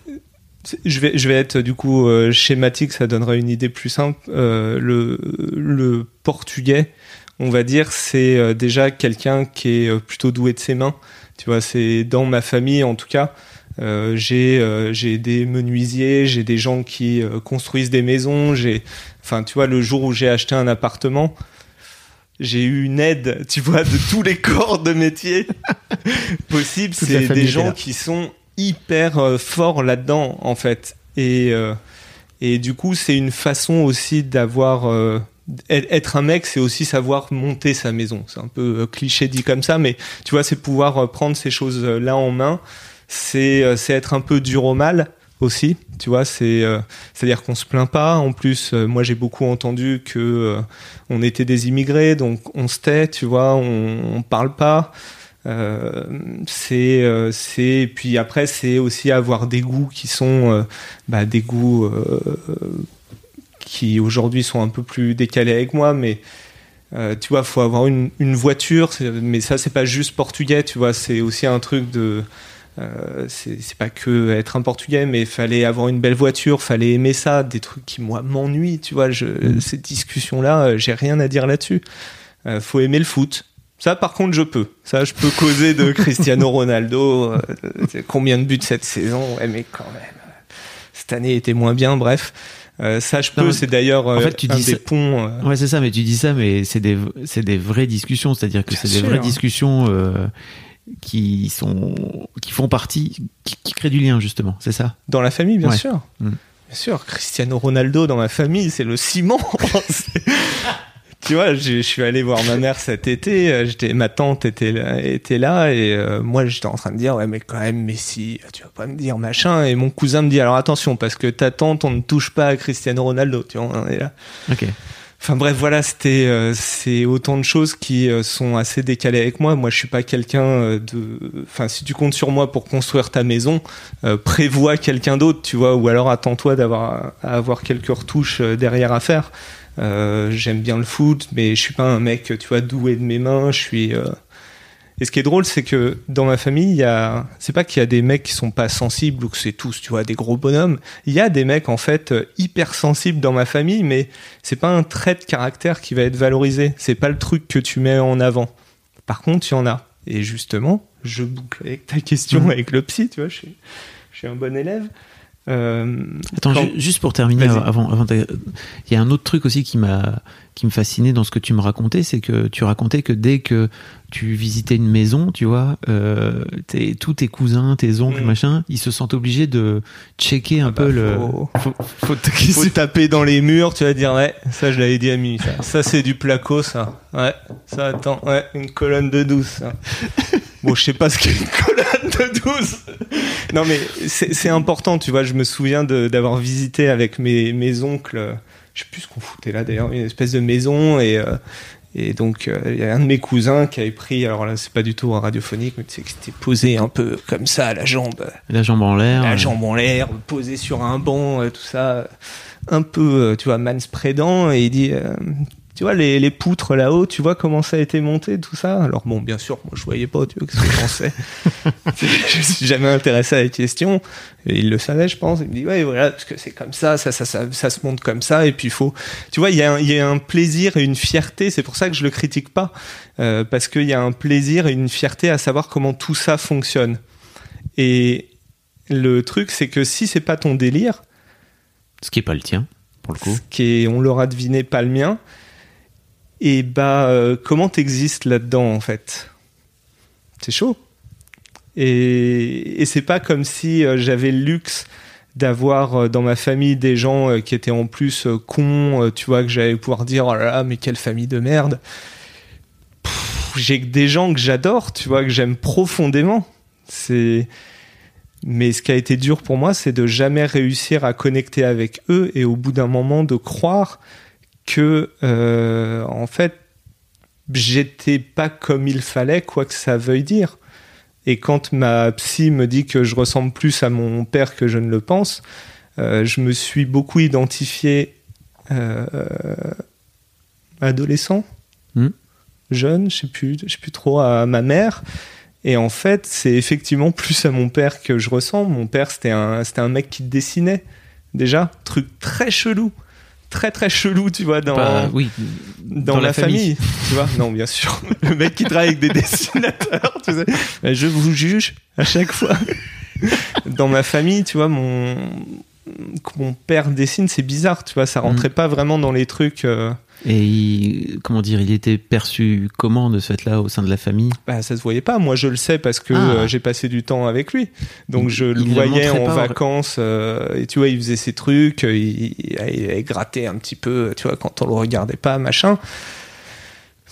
je vais, être du coup euh, schématique, ça donnerait une idée plus simple. Euh, le, portugais, on va dire, c'est euh, déjà quelqu'un qui est plutôt doué de ses mains. Tu vois, c'est dans ma famille en tout cas. j'ai des menuisiers, j'ai des gens qui construisent des maisons. Enfin, tu vois, le jour où j'ai acheté un appartement, j'ai eu une aide, tu vois, de tous les corps de métier la C'est des gens qui sont hyper euh, forts là-dedans, en fait. Et, euh, et du coup, c'est une façon aussi d'avoir euh, être un mec, c'est aussi savoir monter sa maison. C'est un peu cliché dit comme ça, mais tu vois, c'est pouvoir prendre ces choses là en main. C'est c'est être un peu dur au mal aussi. Tu vois, c'est c'est à dire qu'on se plaint pas. En plus, moi j'ai beaucoup entendu que on était des immigrés, donc on se tait. Tu vois, on, on parle pas. Euh, c'est euh, c'est puis après c'est aussi avoir des goûts qui sont euh, bah, des goûts qui aujourd'hui sont un peu plus décalés avec moi mais tu vois faut avoir une, une voiture mais ça c'est pas juste portugais tu vois c'est aussi un truc de c'est pas que être un portugais mais fallait avoir une belle voiture fallait aimer ça des trucs qui moi m'ennuient tu vois je, mm. cette discussion là j'ai rien à dire là-dessus faut aimer le foot ça, par contre, je peux. Ça, je peux causer de Cristiano Ronaldo. Euh, combien de buts cette saison ouais, Mais quand même, cette année était moins bien. Bref, euh, ça, je peux. C'est d'ailleurs en fait, tu un dis des ponts. Euh. Ouais, c'est ça. Mais tu dis ça, mais c'est des, c'est des vraies discussions. C'est-à-dire que c'est des vraies discussions qui sont, qui font partie, qui, créent du lien justement. C'est ça? Dans la famille, bien sûr. Mm. Bien sûr, Cristiano Ronaldo dans ma famille, c'est le ciment. tu vois, je, suis allé voir ma mère cet été. Euh, j'étais, ma tante était là, était là et euh, moi j'étais en train de dire ouais mais quand même Messi, tu vas pas me dire machin. Et mon cousin me dit alors attention parce que ta tante on ne touche pas à Cristiano Ronaldo. Tu vois, on est là. Ok. Enfin bref, voilà, c'était euh, c'est autant de choses qui sont assez décalées avec moi. Moi, je suis pas quelqu'un de. Enfin, si tu comptes sur moi pour construire ta maison, prévois quelqu'un d'autre, tu vois, ou alors attends-toi d'avoir à avoir quelques retouches derrière à faire. Euh, j'aime bien le foot, mais je suis pas un mec, tu vois, doué de mes mains. Je suis. Euh, et ce qui est drôle, c'est que dans ma famille, il y a, c'est pas qu'il y a des mecs qui sont pas sensibles ou que c'est tous, tu vois, des gros bonhommes. Il y a des mecs en fait hyper sensibles dans ma famille, mais c'est pas un trait de caractère qui va être valorisé. C'est pas le truc que tu mets en avant. Par contre, il y en a. Et justement, je boucle avec ta question mmh. avec le psy, tu vois, je suis, je suis un bon élève. Euh, Attends, juste pour terminer, avant, avant il y a un autre truc aussi qui m'a qui me fascinait dans ce que tu me racontais, c'est que tu racontais que dès que tu visitais une maison, tu vois, euh, tous tes cousins, tes oncles, mm. machin, ils se sentent obligés de checker un ah peu bah, le. Faut, faut, taper dans les murs, tu vas dire, ouais, ça je l'avais dit à mi, ça, ça c'est du placo, ça. Ouais, ça attends, ouais, une colonne de douce. Bon, je sais pas ce qu'est une colonne de douce. Non, mais c'est important, tu vois. Je me souviens d'avoir visité avec mes, mes oncles je sais plus ce qu'on foutait là d'ailleurs, une espèce de maison et euh, et donc euh, il y a un de mes cousins qui avait pris, alors là c'est pas du tout radiophonique, mais tu sais que c'était posé un peu comme ça, la jambe, la jambe en l'air, la jambe en l'air, posé sur un banc, euh, tout ça, un peu, tu vois, manspreadant, et il dit, tu vois, les, les poutres là-haut, tu vois comment ça a été monté, tout ça? Alors bon, bien sûr, moi je voyais pas, tu vois, que je pensais. je suis jamais intéressé à la question. Et il le savait, je pense. Il me dit, ouais, voilà, parce que c'est comme ça, ça, ça, ça, ça, se monte comme ça, et puis il faut... Tu vois, il y, a un, y a un plaisir et une fierté, c'est pour ça que je le critique pas, euh, parce qu'il y a un plaisir et une fierté à savoir comment tout ça fonctionne. Et le truc, c'est que si c'est pas ton délire... Ce qui est pas le tien, pour le coup. Ce qui est, on l'aura deviné, pas le mien et bah, euh, comment t'existes là-dedans en fait? C'est chaud. Et, c'est pas comme si euh, j'avais le luxe d'avoir euh, dans ma famille des gens qui étaient en plus cons, tu vois, que j'allais pouvoir dire oh là là, mais quelle famille de merde. J'ai des gens que j'adore, tu vois, que j'aime profondément. C'est mais ce qui a été dur pour moi, c'est de jamais réussir à connecter avec eux et au bout d'un moment de croire que euh, en fait j'étais pas comme il fallait quoi que ça veuille dire. Et quand ma psy me dit que je ressemble plus à mon père que je ne le pense euh, je me suis beaucoup identifié euh, adolescent hmm. jeune je sais plus je sais plus trop à ma mère. Et en fait c'est effectivement plus à mon père que je ressemble mon père c'était un c'était un mec qui dessinait déjà. Truc très chelou très très chelou, tu vois, dans, bah, oui, dans, la, famille. tu vois. Non, bien sûr. Le mec qui travaille avec des dessinateurs, tu sais. Je vous juge à chaque fois. dans ma famille, tu vois, mon, que mon père dessine, c'est bizarre, tu vois, ça rentrait pas vraiment dans les trucs. euh, Et il- comment dire, il était perçu comment de ce fait-là au sein de la famille? Bah, ça se voyait pas. Moi, je le sais parce que Ah. euh, j'ai passé du temps avec lui. Donc, Il- je le il voyais en pas, vacances. euh, et tu vois, il faisait ses trucs. Il, il, grattait un petit peu, tu vois, quand on le regardait pas, machin.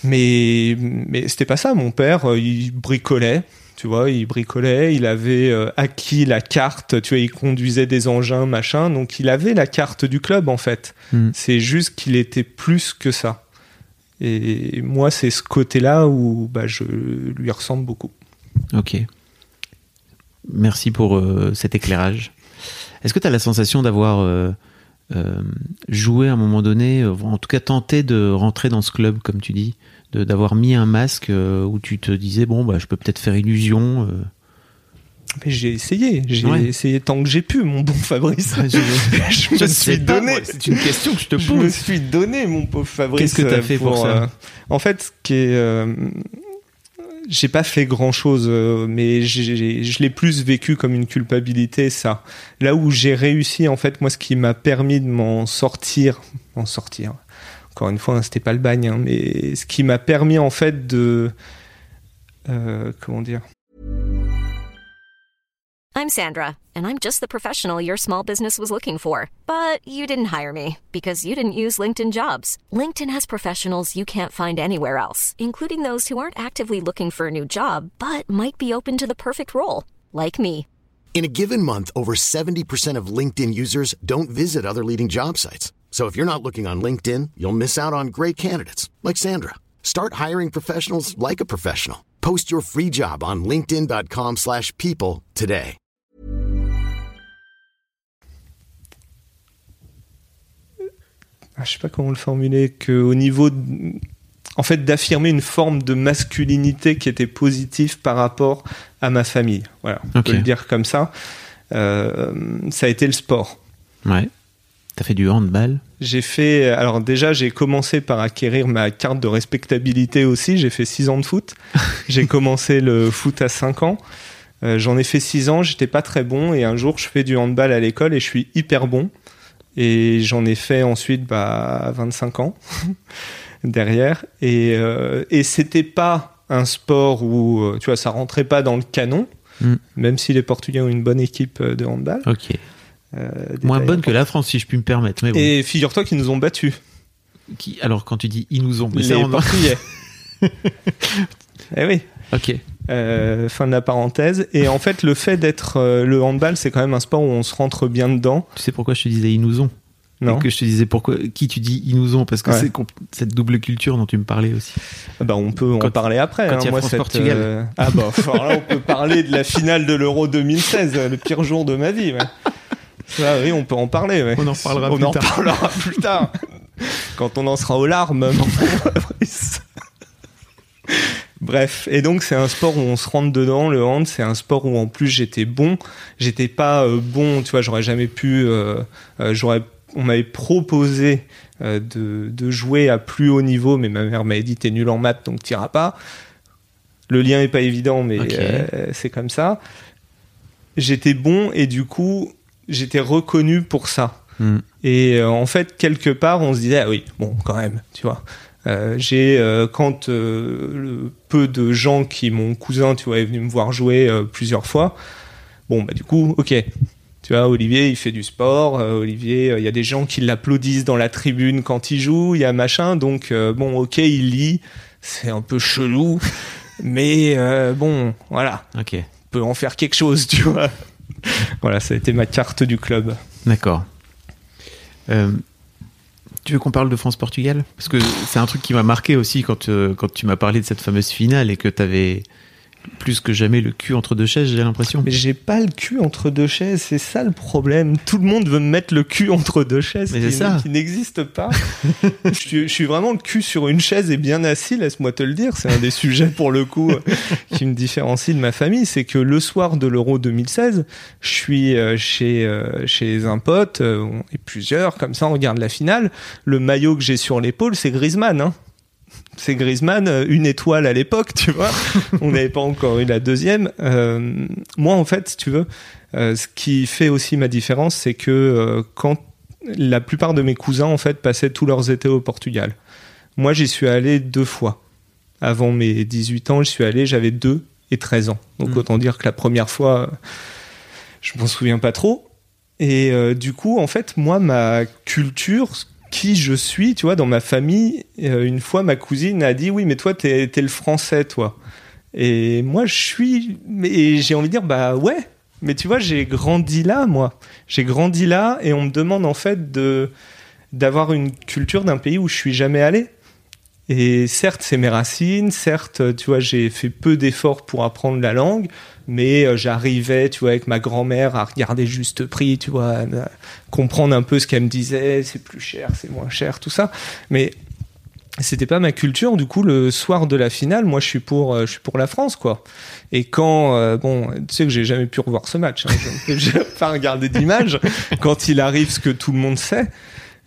Mais, mais c'était pas ça. Mon père, il bricolait. Tu vois, il bricolait, il avait euh, acquis la carte, tu vois, il conduisait des engins, machin, donc il avait la carte du club en fait. Hmm. C'est juste qu'il était plus que ça. Et moi, c'est ce côté-là où bah, je lui ressemble beaucoup. Ok. Merci pour euh, cet éclairage. Est-ce que tu as la sensation d'avoir euh, euh, joué à un moment donné, en tout cas tenté de rentrer dans ce club, comme tu dis, d'avoir mis un masque euh, où tu te disais, bon, bah, je peux peut-être faire illusion euh. Mais j'ai essayé, j'ai Ouais. essayé tant que j'ai pu, mon bon Fabrice. Je- je me suis donné. C'est une question que je te Je me pose. suis donné, mon pauvre Fabrice. Qu'est-ce que t'as euh, fait pour ça euh, En fait, ce qui est, euh, j'ai pas fait grand chose, mais je l'ai plus vécu comme une culpabilité. Ça, là où j'ai réussi, en fait, moi, ce qui m'a permis de m'en sortir, m'en sortir. Encore une fois, hein, c'était pas le bagne, hein, mais ce qui m'a permis, en fait, de, euh, comment dire? I'm Sandra, and I'm just the professional your small business was looking for. But you didn't hire me because you didn't use LinkedIn jobs. LinkedIn has professionals you can't find anywhere else, including those who aren't actively looking for a new job but might be open to the perfect role, like me. In a given month, over 70% of LinkedIn users don't visit other leading job sites. So if you're not looking on LinkedIn, you'll miss out on great candidates like Sandra. Start hiring professionals like a professional. Post your free job on linkedin.com/people slash people today. ah, je sais pas comment le formuler, qu'au niveau, de- en fait, d'affirmer une forme de masculinité qui était positive par rapport à ma famille. Voilà, on Ok. peut le dire comme ça. Euh, ça a été le sport. Ouais. T'as fait du handball? J'ai fait, alors déjà, j'ai commencé par acquérir ma carte de respectabilité aussi. J'ai fait 6 ans de foot. j'ai commencé le foot à 5 ans. Euh, J'en ai fait 6 ans, j'étais pas très bon. Et un jour, je fais du handball à l'école et je suis hyper bon. Et j'en ai fait ensuite bah, 25 ans derrière. Et, euh, et c'était pas un sport où, euh, tu vois, ça rentrait pas dans le canon. Mm. Même si les Portugais ont une bonne équipe de handball. Ok. Euh, Moins bonne que la France, si je puis me permettre. Mais bon. Et figure-toi qu'ils nous ont battus. Qui, alors, quand tu dis ils nous ont. mais les Portugais. eh oui. Ok. Euh, fin de la parenthèse. Et en fait, le fait d'être euh, le handball, c'est quand même un sport où on se rentre bien dedans. Tu sais pourquoi je te disais ils nous ont? Non Et que je te disais pourquoi qui tu dis ils nous ont? Parce que Ouais. c'est cette double culture dont tu me parlais aussi. Bah, on peut en Quand- parler après. quand hein. il y a Moi, euh, Ah bah, alors là, on peut parler de la finale de l'Euro 2016, euh, le pire jour de ma vie. ouais. Ça, oui, on peut en parler. On en reparlera On plus en tard. parlera plus tard. Quand on en sera aux larmes. Bref, et donc c'est un sport où on se rentre dedans. Le hand, c'est un sport où en plus j'étais bon. J'étais pas euh, bon, tu vois, j'aurais jamais pu. euh, euh, j'aurais, on m'avait proposé de, de jouer à plus haut niveau, mais ma mère m'a dit t'es nul en maths, donc t'iras pas. Le lien est pas évident, mais c'est comme ça. J'étais bon et du coup j'étais reconnu pour ça. Hmm. Et euh, en fait, quelque part, on se disait, ah oui, bon, quand même, tu vois. Euh, j'ai euh, quand le peu de gens qui mon cousin tu vois est venu me voir jouer plusieurs fois bon bah du coup ok tu vois Olivier il fait du sport Olivier il y a des gens qui l'applaudissent dans la tribune quand il joue il y a machin donc bon ok il lit c'est un peu chelou mais bon voilà Ok. on peut en faire quelque chose tu vois voilà ça a été ma carte du club D'accord. Euh, tu veux qu'on parle de France-Portugal? Parce que c'est un truc qui m'a marqué aussi quand, euh, quand tu m'as parlé de cette fameuse finale et que tu avais plus que jamais le cul entre deux chaises, j'ai l'impression. Mais j'ai pas le cul entre deux chaises, c'est ça le problème. Tout le monde veut me mettre le cul entre deux chaises, Mais qui, c'est ça. qui n'existe pas. je, suis, je suis vraiment le cul sur une chaise et bien assis, laisse-moi te le dire. C'est un des sujets pour le coup euh, qui me différencie de ma famille. C'est que le soir de l'Euro 2016, je suis euh, chez, euh, chez un pote, euh, on est plusieurs, comme ça on regarde la finale. Le maillot que j'ai sur l'épaule, c'est Griezmann. Hein c'est Griezmann, euh, une étoile à l'époque, tu vois. On n'avait pas encore eu la deuxième. Euh, moi, en fait, si tu veux, euh, ce qui fait aussi ma différence, c'est que euh, quand la plupart de mes cousins, en fait, passaient tous leurs étés au Portugal. Moi, j'y suis allé deux fois. Avant mes 18 ans, j'y suis allé, j'avais 2 et 13 ans. Donc, Mm. autant dire que la première fois, je m'en souviens pas trop. Et euh, du coup, en fait, moi, ma culture, qui je suis, tu vois, dans ma famille, euh, une fois, ma cousine a dit, oui, mais toi, t'es t'es le français, toi. Et moi, je suis, mais j'ai envie de dire, bah ouais. Mais tu vois, j'ai grandi là, moi. J'ai grandi là, et on me demande en fait de d'avoir une culture d'un pays où je suis jamais allé. Et certes, c'est mes racines. Certes, tu vois, j'ai fait peu d'efforts pour apprendre la langue, mais euh, j'arrivais, tu vois, avec ma grand-mère à regarder juste prix, tu vois, à comprendre un peu ce qu'elle me disait. C'est plus cher, c'est moins cher, tout ça. Mais c'était pas ma culture. Du coup, le soir de la finale, moi, je suis pour, euh, je suis pour la France, quoi. Et quand, euh, bon, tu sais que j'ai jamais pu revoir ce match. Hein, je n'ai pas regardé d'image. Quand il arrive, ce que tout le monde sait.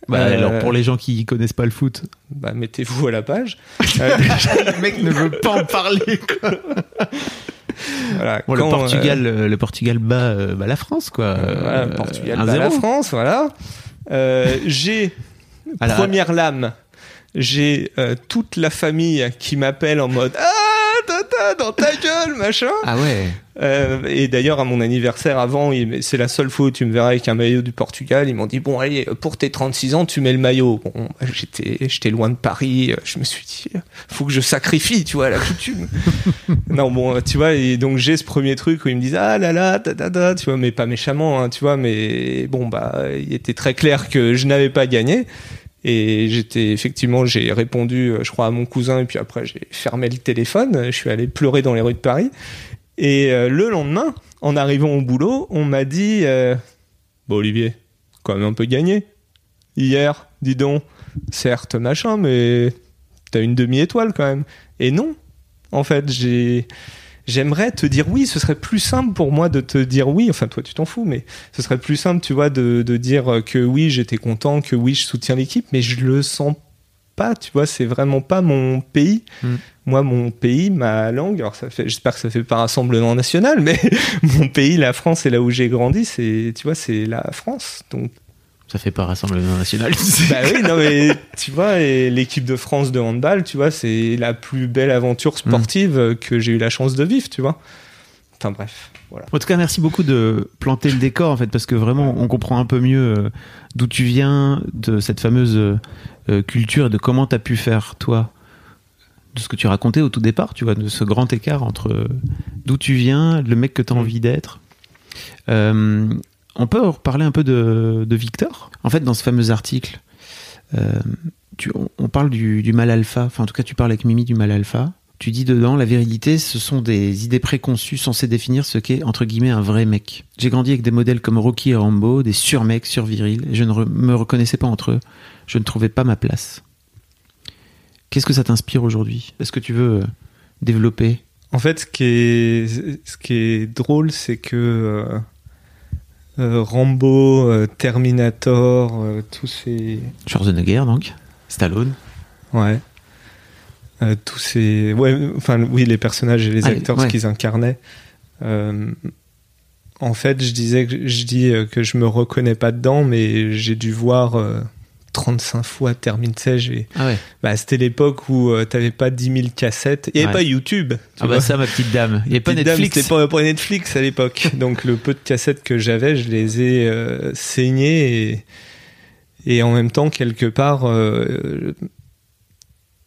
Bah, Euh, alors pour les gens qui connaissent pas le foot, bah, mettez-vous à la page. Euh, le mec ne veut pas en parler. Quoi. voilà, Bon, quand, le Portugal, euh, le Portugal bat, euh, bat la France quoi. euh, voilà, Portugal, 1-0. bat la France, voilà. Euh, j'ai première lame. J'ai toute la famille qui m'appelle en mode ah tata dans ta gueule machin. Ah ouais. Euh, et d'ailleurs, à mon anniversaire avant, c'est la seule fois où tu me verras avec un maillot du Portugal. Ils m'ont dit bon, allez, pour tes 36 ans, tu mets le maillot. Bon, bah, j'étais, j'étais loin de Paris. Je me suis dit, faut que je sacrifie, tu vois, la coutume. non, bon, tu vois, et donc j'ai ce premier truc où ils me disent ah là là, ta ta ta, tu vois, mais pas méchamment, hein, tu vois, mais bon, bah, il était très clair que je n'avais pas gagné. Et j'étais effectivement, j'ai répondu, euh, je crois, à mon cousin, et puis après j'ai fermé le téléphone. Je suis allé pleurer dans les rues de Paris. Et euh, le lendemain, en arrivant au boulot, on m'a dit euh, Bon, Olivier, quand même un peu gagné. Hier, dis donc, certes, machin, mais t'as une demi-étoile quand même. Et non, en fait, j'ai. J'aimerais te dire oui, ce serait plus simple pour moi de te dire oui, enfin toi tu t'en fous, mais ce serait plus simple, tu vois, de, de dire que oui, j'étais content, que oui, je soutiens l'équipe, mais je le sens pas, tu vois, c'est vraiment pas mon pays. Mm. Moi, mon pays, ma langue, alors ça fait, j'espère que ça fait pas rassemblement national, mais mon pays, la France, et là où j'ai grandi, c'est, tu vois, c'est la France. Donc, Ça fait pas Rassemblement National. bah oui, non, mais tu vois, et l'équipe de France de handball, tu vois, c'est la plus belle aventure sportive que j'ai eu la chance de vivre, tu vois. Enfin bref, voilà. En tout cas, merci beaucoup de planter le décor, en fait, parce que vraiment, on comprend un peu mieux euh, d'où tu viens, de cette fameuse euh, euh, culture et de comment tu as pu faire, toi, de ce que tu racontais au tout départ, tu vois, de ce grand écart entre d'où tu viens, le mec que tu as envie d'être. Euh, on peut reparler un peu de, Victor. En fait, dans ce fameux article, euh, on, parle du, mal alpha, enfin, en tout cas, tu parles avec Mimi du mal alpha. Tu dis dedans, la virilité, ce sont des idées préconçues censées définir ce qu'est, entre guillemets, un vrai mec. J'ai grandi avec des modèles comme Rocky et Rambo, des surmecs, survirils, et je ne me reconnaissais pas entre eux. Je ne trouvais pas ma place. Qu'est-ce que ça t'inspire aujourd'hui? Est-ce que tu veux euh, développer? En fait, ce qui est, ce drôle, c'est que euh, Rambo, euh, Terminator, euh, tous ces. Schwarzenegger, donc Stallone Ouais. Euh, tous ces. Ouais, enfin, oui, les personnages et les Ah, acteurs, ouais. ce qu'ils incarnaient. Euh, en fait, je disais que je dis euh, que je me reconnais pas dedans, mais j'ai dû voir euh, 35 fois Terminator. J'ai... Ah ouais. Bah, c'était l'époque où euh, t'avais pas 10 000 cassettes. Il y avait Ouais. pas YouTube. tu Ah bah ça, ma petite dame. Il n'y a pas Netflix. C'était pas, pas Netflix à l'époque. Donc le peu de cassettes que j'avais, je les ai euh, saignées et, et en même temps, quelque part, euh,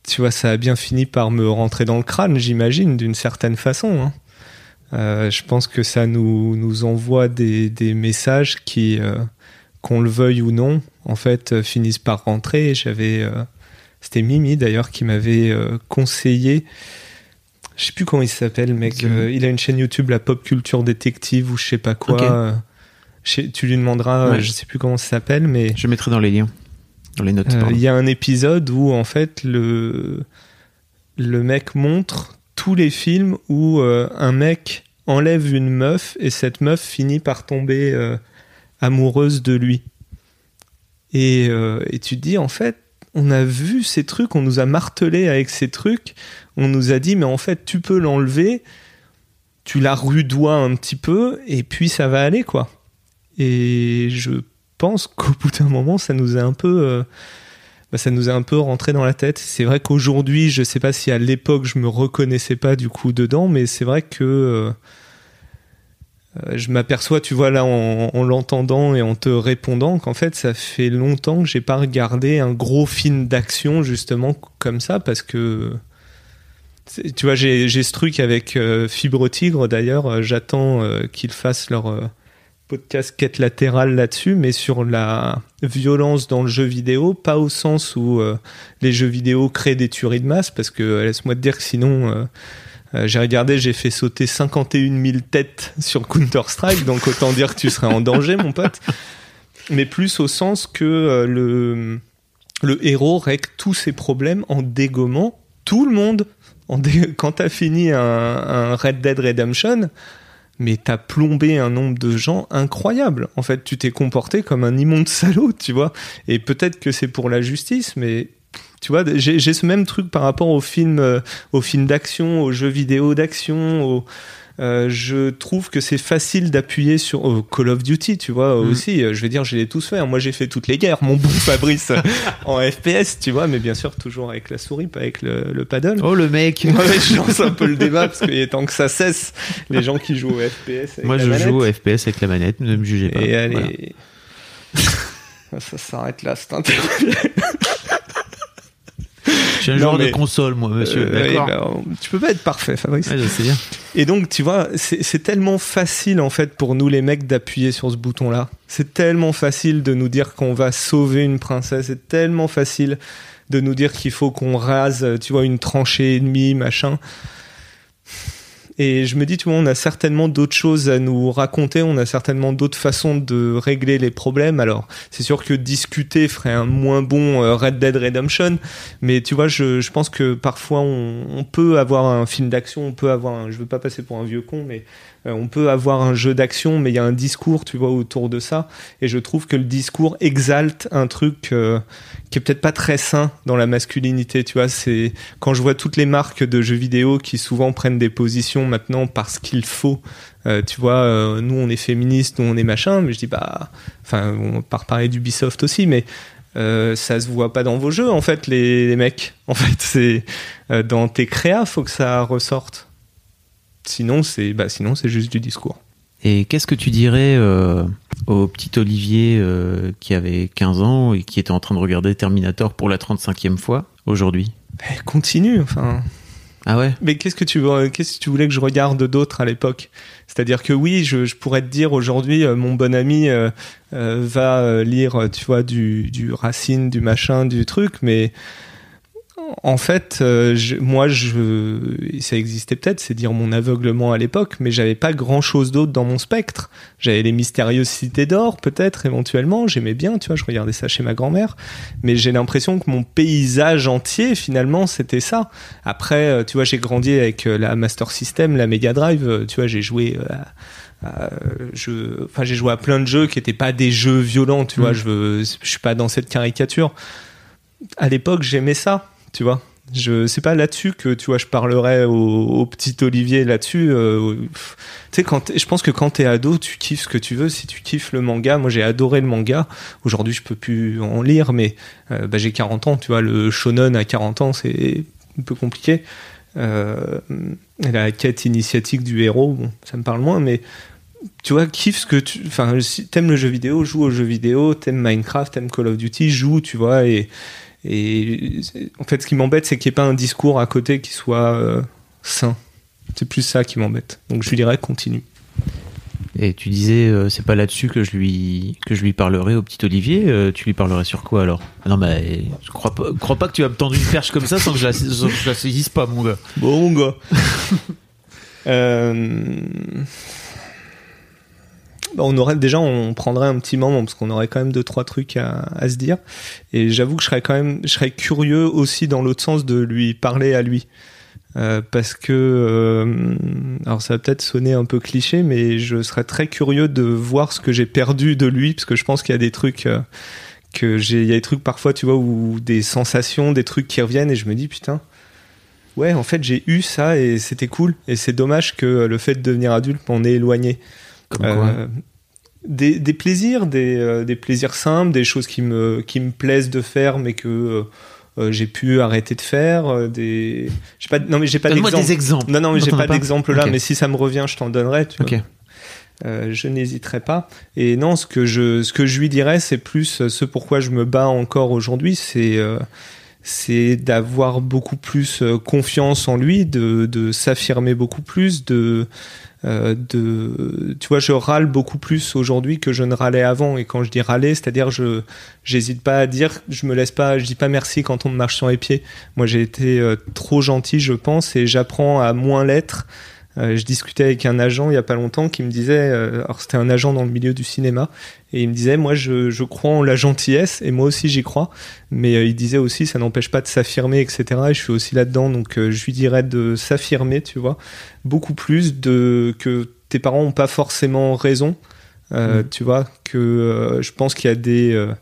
tu vois, ça a bien fini par me rentrer dans le crâne, j'imagine, d'une certaine façon. hein. Euh, je pense que ça nous, nous envoie des, des messages qui, euh, qu'on le veuille ou non, en fait, euh, finissent par rentrer. J'avais, euh, c'était Mimi d'ailleurs qui m'avait euh, conseillé. Je sais plus comment il s'appelle, mec. Euh, il a une chaîne YouTube, la Pop Culture Détective ou je sais pas quoi. Sais- tu lui demanderas, Ouais. je sais plus comment ça s'appelle, mais Je mettrai dans les liens, dans les notes. il y a un épisode où en fait le le mec montre tous les films où un mec enlève une meuf et cette meuf finit par tomber amoureuse de lui. Et, euh, et tu te dis en fait on a vu ces trucs, on nous a martelé avec ces trucs, on nous a dit mais en fait tu peux l'enlever, tu la rudois un petit peu et puis ça va aller quoi. Et je pense qu'au bout d'un moment ça nous a un peu euh, bah, ça nous a un peu rentré dans la tête. C'est vrai qu'aujourd'hui, je sais pas si à l'époque je me reconnaissais pas du coup dedans, mais c'est vrai que euh, je m'aperçois, tu vois, là, en, l'entendant et en te répondant, qu'en fait, ça fait longtemps que j'ai pas regardé un gros film d'action, justement, comme ça, parce que. Tu vois, j'ai ce truc avec euh, Fibre Tigre, d'ailleurs, euh, j'attends qu'ils fassent leur podcast quête latérale là-dessus, mais sur la violence dans le jeu vidéo, pas au sens où les jeux vidéo créent des tueries de masse, parce que laisse-moi te dire que sinon euh, j'ai regardé, j'ai fait sauter 51 000 têtes sur Counter-Strike, donc autant dire que tu serais en danger, mon pote. Mais plus au sens que euh, le, le héros règle tous ses problèmes en dégommant tout le monde. Quand t'as fini un, un, Red Dead Redemption, mais t'as plombé un nombre de gens incroyable. En fait, tu t'es comporté comme un immonde salaud, tu vois. Et peut-être que c'est pour la justice, mais tu vois, j'ai ce même truc par rapport aux films, euh, aux films d'action, aux jeux vidéo d'action, euh, je trouve que c'est facile d'appuyer sur Call of Duty, tu vois, mm. aussi. Euh, je vais dire, je l'ai tous fait. Hein. Moi, j'ai fait toutes les guerres, mon bon Fabrice, en FPS, tu vois, mais bien sûr, toujours avec la souris, pas avec le, paddle. Oh, le mec ouais, Je lance un peu le débat, parce est temps que ça cesse, les gens qui jouent au FPS. Avec Moi, je joue au FPS avec la manette, ne me jugez pas. Et allez. ça s'arrête là, c'est intéressant. Suis un joueur de console, moi, monsieur. Euh, bah, tu peux pas être parfait, Fabrice. Ouais, je sais bien. Et donc, tu vois, c'est tellement facile, en fait, pour nous, les mecs, d'appuyer sur ce bouton-là. C'est tellement facile de nous dire qu'on va sauver une princesse. C'est tellement facile de nous dire qu'il faut qu'on rase, tu vois, une tranchée ennemie, machin. Et je me dis, tu vois, on a certainement d'autres choses à nous raconter, on a certainement d'autres façons de régler les problèmes. Alors, c'est sûr que discuter ferait un moins bon euh, Red Dead Redemption, mais tu vois, je, je pense que parfois on, peut avoir un film d'action, on peut avoir, un, je veux pas passer pour un vieux con, mais euh, on peut avoir un jeu d'action, mais il y a un discours, tu vois, autour de ça. Et je trouve que le discours exalte un truc euh, qui peut-être pas très sain dans la masculinité, tu vois. C'est quand je vois toutes les marques de jeux vidéo qui souvent prennent des positions maintenant parce qu'il faut. Euh, tu vois, nous on est féministes, nous on est machin, mais je dis bah, enfin, on part parler d'Ubisoft aussi, mais ça se voit pas dans vos jeux en fait les, les mecs en fait c'est dans tes créas faut que ça ressorte Sinon, c'est bah, sinon c'est juste du discours. Et qu'est-ce que tu dirais euh, au petit Olivier euh, qui avait 15 ans et qui était en train de regarder Terminator pour la 35e fois aujourd'hui? Eh, Continue, enfin. Ah ouais? Mais qu'est-ce que tu qu'est-ce que tu voulais que je regarde d'autre à l'époque? C'est-à-dire que oui, je, pourrais te dire aujourd'hui, euh, mon bon ami va lire, tu vois, du, du Racine, du machin, du truc, mais en fait, euh, moi, je, ça existait peut-être, c'est dire mon aveuglement à l'époque, mais j'avais pas grand-chose d'autre dans mon spectre. J'avais les mystérieuses cités d'or, peut-être éventuellement. J'aimais bien, tu vois, je regardais ça chez ma grand-mère, mais j'ai l'impression que mon paysage entier, finalement, c'était ça. Après, euh, tu vois, j'ai grandi avec euh, la Master System, la Mega Drive. Tu vois, j'ai joué. À, je, enfin, j'ai joué à plein de jeux qui n'étaient pas des jeux violents, tu vois. Mm. Je, je suis pas dans cette caricature. À l'époque, j'aimais ça tu vois. Je sais pas là-dessus que tu vois, je parlerai au, petit Olivier là-dessus. Euh, tu sais, quand je pense que quand t'es ado, tu kiffes ce que tu veux. Si tu kiffes le manga, moi j'ai adoré le manga. Aujourd'hui, je peux plus en lire, mais euh, bah, j'ai 40 ans. Tu vois, le shonen à 40 ans, c'est un peu compliqué. Euh, la quête initiatique du héros, bon, ça me parle moins, mais tu vois, kiffe ce que tu. Enfin, si t'aimes le jeu vidéo, joue au jeu vidéo, t'aimes Minecraft, t'aimes Call of Duty, joue, tu vois, et et en fait, ce qui m'embête, c'est qu'il n'y ait pas un discours à côté qui soit euh, sain. C'est plus ça qui m'embête. Donc je lui dirais continue. Et tu disais, euh, c'est pas là-dessus que je lui que je lui parlerai au petit Olivier. Euh, tu lui parlerais sur quoi alors? Ah Non, mais je crois pas, crois pas que tu vas me tendre une perche comme ça sans que je la, je la saisisse pas, mon gars. Bon, mon gars. Bah, on aurait déjà on prendrait un petit moment parce qu'on aurait quand même deux trois trucs à, se dire et j'avoue que je serais quand même curieux aussi dans l'autre sens de lui parler à lui euh, parce que euh, alors ça va peut-être sonner un peu cliché mais je serais très curieux de voir ce que j'ai perdu de lui parce que je pense qu'il y a des trucs euh, que j'ai, il y a des trucs parfois, tu vois, ou des sensations, des trucs qui reviennent et je me dis putain, ouais, en fait, j'ai eu ça et c'était cool. Et c'est dommage que le fait de devenir adulte m'en ait éloigné. Comme quoi Euh, des, des plaisirs, des, euh, des plaisirs simples, des choses qui me, qui me plaisent de faire, mais que euh, j'ai pu arrêter de faire. euh, des, j'ai pas, non mais j'ai pas d'exemple. des exemples. Non non mais j'ai pas, pas d'exemple là, mais si ça me revient, je t'en donnerai. Tu vois. Euh, je n'hésiterai pas. Et non, ce que je, ce que je lui dirais, c'est plus ce pourquoi je me bats encore aujourd'hui, c'est c'est d'avoir beaucoup plus confiance en lui, de, de s'affirmer beaucoup plus, de, de, tu vois, je râle beaucoup plus aujourd'hui que je ne râlais avant. Et quand je dis râler, c'est-à-dire je, j'hésite pas à dire, je me laisse pas, je dis pas merci quand on me marche sur les pieds. Moi, j'ai été euh, trop gentil, je pense, et j'apprends à moins l'être. Euh, je discutais avec un agent il y a pas longtemps qui me disait, euh, alors c'était un agent dans le milieu du cinéma, et il me disait, moi je, je crois en la gentillesse, et moi aussi j'y crois, mais euh, il disait aussi, ça n'empêche pas de s'affirmer, etc. Et je suis aussi là-dedans, donc je lui dirais de s'affirmer, tu vois, beaucoup plus de que tes parents ont pas forcément raison, euh, tu vois, que euh, je pense qu'il y a des euh,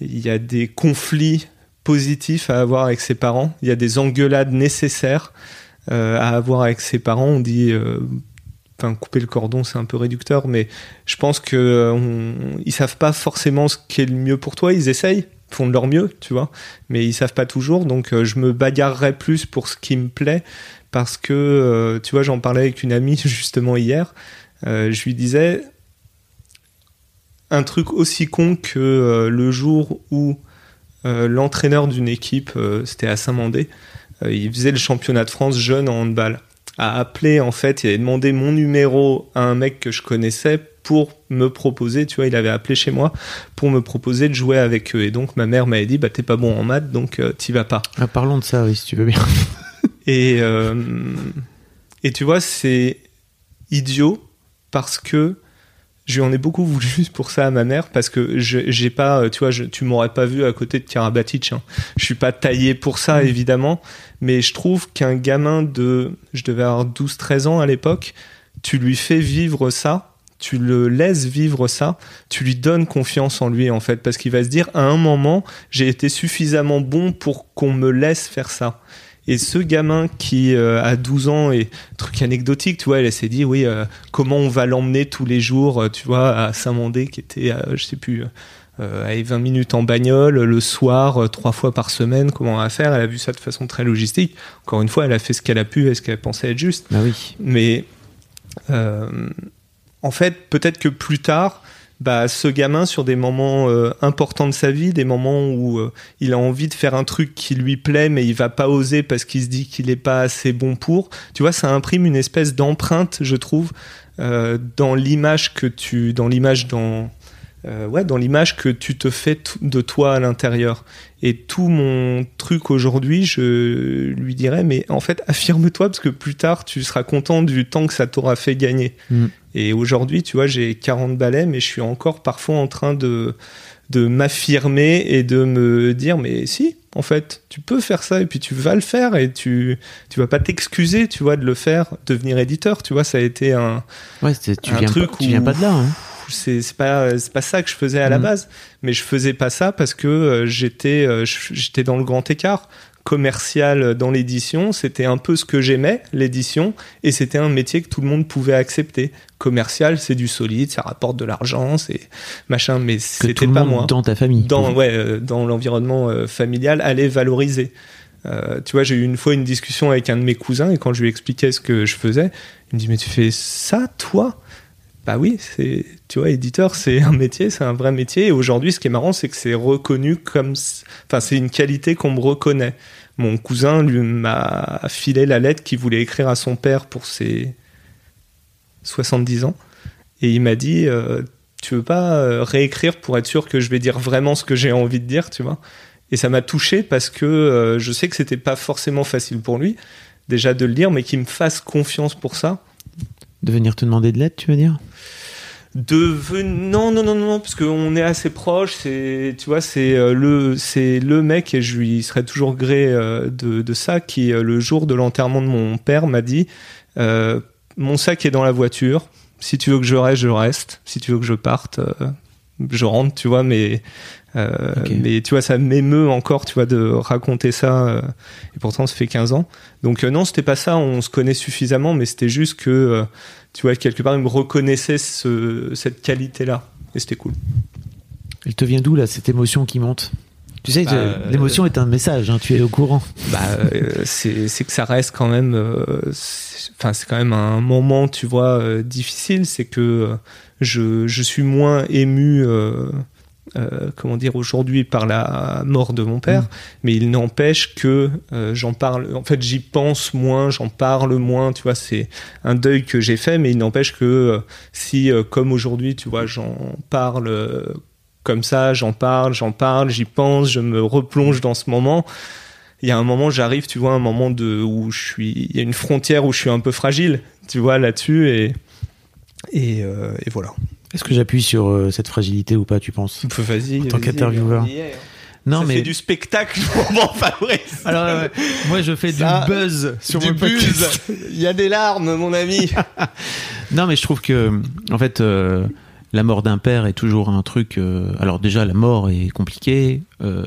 il y a des conflits positifs à avoir avec ses parents, il y a des engueulades nécessaires à avoir avec ses parents. On dit, euh, enfin, couper le cordon, c'est un peu réducteur, mais je pense que euh, ils savent pas forcément ce qui est le mieux pour toi. Ils essayent, font de leur mieux, tu vois, mais ils savent pas toujours. Donc, euh, je me bagarrerai plus pour ce qui me plaît parce que, euh, tu vois, j'en parlais avec une amie justement hier. Euh, je lui disais un truc aussi con que euh, le jour où euh, l'entraîneur d'une équipe, euh, c'était à Saint-Mandé, euh, il faisait le championnat de France jeune en handball, a appelé en fait, il avait demandé mon numéro à un mec que je connaissais pour me proposer, tu vois, il avait appelé chez moi pour me proposer de jouer avec eux. Et donc ma mère m'avait dit, bah t'es pas bon en maths, donc euh, t'y vas pas. Ah, parlons de ça, oui, si tu veux bien. Et, euh, et tu vois, c'est idiot parce que je lui en ai beaucoup voulu pour ça à ma mère parce que je- j'ai pas, euh, tu vois, je, tu m'aurais pas vu à côté de Karabatic. Hein. Je suis pas taillé pour ça, évidemment, mais je trouve qu'un gamin de, je devais avoir 12-13 ans à l'époque, tu lui fais vivre ça. Tu le laisses vivre ça, tu lui donnes confiance en lui en fait, parce qu'il va se dire à un moment j'ai été suffisamment bon pour qu'on me laisse faire ça. Et ce gamin qui euh, a 12 ans et truc anecdotique, tu vois, elle s'est dit oui, euh, comment on va l'emmener tous les jours, euh, tu vois, à Saint-Mandé qui était, je sais plus, à 20 minutes en bagnole le soir, trois fois par semaine, comment on va faire? Elle a vu ça de façon très logistique. Encore une fois, elle a fait ce qu'elle a pu et ce qu'elle pensait être juste. Bah oui. Mais euh, en fait, peut-être que plus tard, bah, ce gamin, sur des moments euh, importants de sa vie, des moments où euh, il a envie de faire un truc qui lui plaît, mais il va pas oser parce qu'il se dit qu'il est pas assez bon pour, tu vois, ça imprime une espèce d'empreinte, je trouve, euh, dans l'image que tu, dans l'image dans euh, ouais, dans l'image que tu te fais de toi à l'intérieur. Et tout mon truc aujourd'hui, je lui dirais, mais en fait, affirme-toi parce que plus tard, tu seras content du temps que ça t'aura fait gagner. Mm. Et aujourd'hui, tu vois, j'ai 40 balais, mais je suis encore parfois en train de, de m'affirmer et de me dire, mais si, en fait, tu peux faire ça et puis tu vas le faire et tu, tu vas pas t'excuser, tu vois, de le faire, devenir éditeur, tu vois, ça a été un, Ouais, tu Un viens, truc pas, tu viens où- pas de là. Hein. C'est c'est pas c'est pas ça que je faisais à la Mhm. base. Mais je faisais pas ça parce que euh, j'étais euh, j'étais dans le grand écart. Commercial dans l'édition c'était un peu ce que j'aimais l'édition et c'était un métier que tout le monde pouvait accepter. Commercial c'est du solide ça rapporte de l'argent c'est machin mais c'était pas moi. dans ta famille. dans ouais euh, dans l'environnement euh, familial allait valoriser. Euh, tu vois j'ai eu une fois une discussion avec un de mes cousins et quand je lui expliquais ce que je faisais il me dit mais tu fais ça toi? Bah oui c'est tu vois éditeur c'est un métier c'est un vrai métier. Et aujourd'hui ce qui est marrant c'est que c'est reconnu comme enfin c'est une qualité qu'on me reconnaît. Mon cousin lui m'a filé la lettre qu'il voulait écrire à son père pour ses 70 ans. Et il m'a dit euh, tu veux pas euh, réécrire pour être sûr que je vais dire vraiment ce que j'ai envie de dire, tu vois? Et ça m'a touché parce que euh, je sais que c'était pas forcément facile pour lui, déjà de le dire, mais qu'il me fasse confiance pour ça. De venir te demander de l'aide, tu veux dire? De non non non non parce qu'on est assez proches, c'est tu vois c'est euh, le c'est le mec et je lui serais toujours gré euh, de, ça qui euh, le jour de l'enterrement de mon père m'a dit mon sac est dans la voiture, si tu veux que je reste je reste, si tu veux que je parte je rentre tu vois mais Euh. Mais tu vois, ça m'émeut encore, tu vois, de raconter ça. euh, et pourtant, ça fait 15 ans. Donc euh, non, c'était pas ça. On se connaît suffisamment, mais c'était juste que, tu vois, quelque part, il me reconnaissait ce, cette qualité-là. Et c'était cool. Elle te vient d'où là cette émotion qui monte? Tu sais, Bah, euh, l'émotion est un message, hein, tu es au courant. bah, euh, c'est que ça reste quand même euh, c'est- enfin c'est quand même un moment tu vois difficile c'est que je, je suis moins ému euh, comment dire aujourd'hui par la mort de mon père Mm. mais il n'empêche que euh, j'en parle en fait j'y pense moins j'en parle moins tu vois c'est un deuil que j'ai fait mais il n'empêche que euh, si comme aujourd'hui tu vois j'en parle comme ça j'en parle j'en parle j'y pense je me replonge dans ce moment il y a un moment j'arrive tu vois un moment de où je suis il y a une frontière où je suis un peu fragile tu vois là-dessus et et, et voilà Est-ce que j'appuie sur euh, cette fragilité ou pas, tu penses? Vas-y En tant qu'intervieweur. hein. Non, ça mais fait du spectacle pour mon Fabrice alors ouais, moi je fais Ça, du buzz sur du mon podcast. buzz. il y a des larmes mon ami Non, mais je trouve que, en fait, euh, la mort d'un père est toujours un truc. euh, alors déjà, la mort est compliquée euh,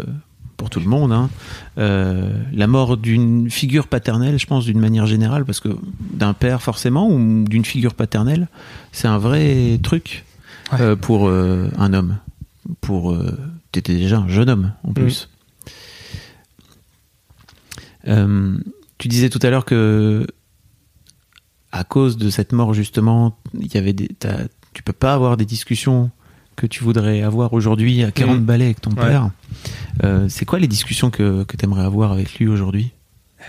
pour tout le monde. hein. Euh, la mort d'une figure paternelle, je pense, d'une manière générale, parce que d'un père forcément ou d'une figure paternelle, c'est un vrai truc Ouais. euh, pour euh, un homme. Pour euh, t'étais déjà un jeune homme en plus. Euh, tu disais tout à l'heure que à cause de cette mort justement, il y avait des, tu peux pas avoir des discussions que tu voudrais avoir aujourd'hui à 40 Mhm. balais avec ton Ouais. père. C'est quoi les discussions que, que tu aimerais avoir avec lui aujourd'hui?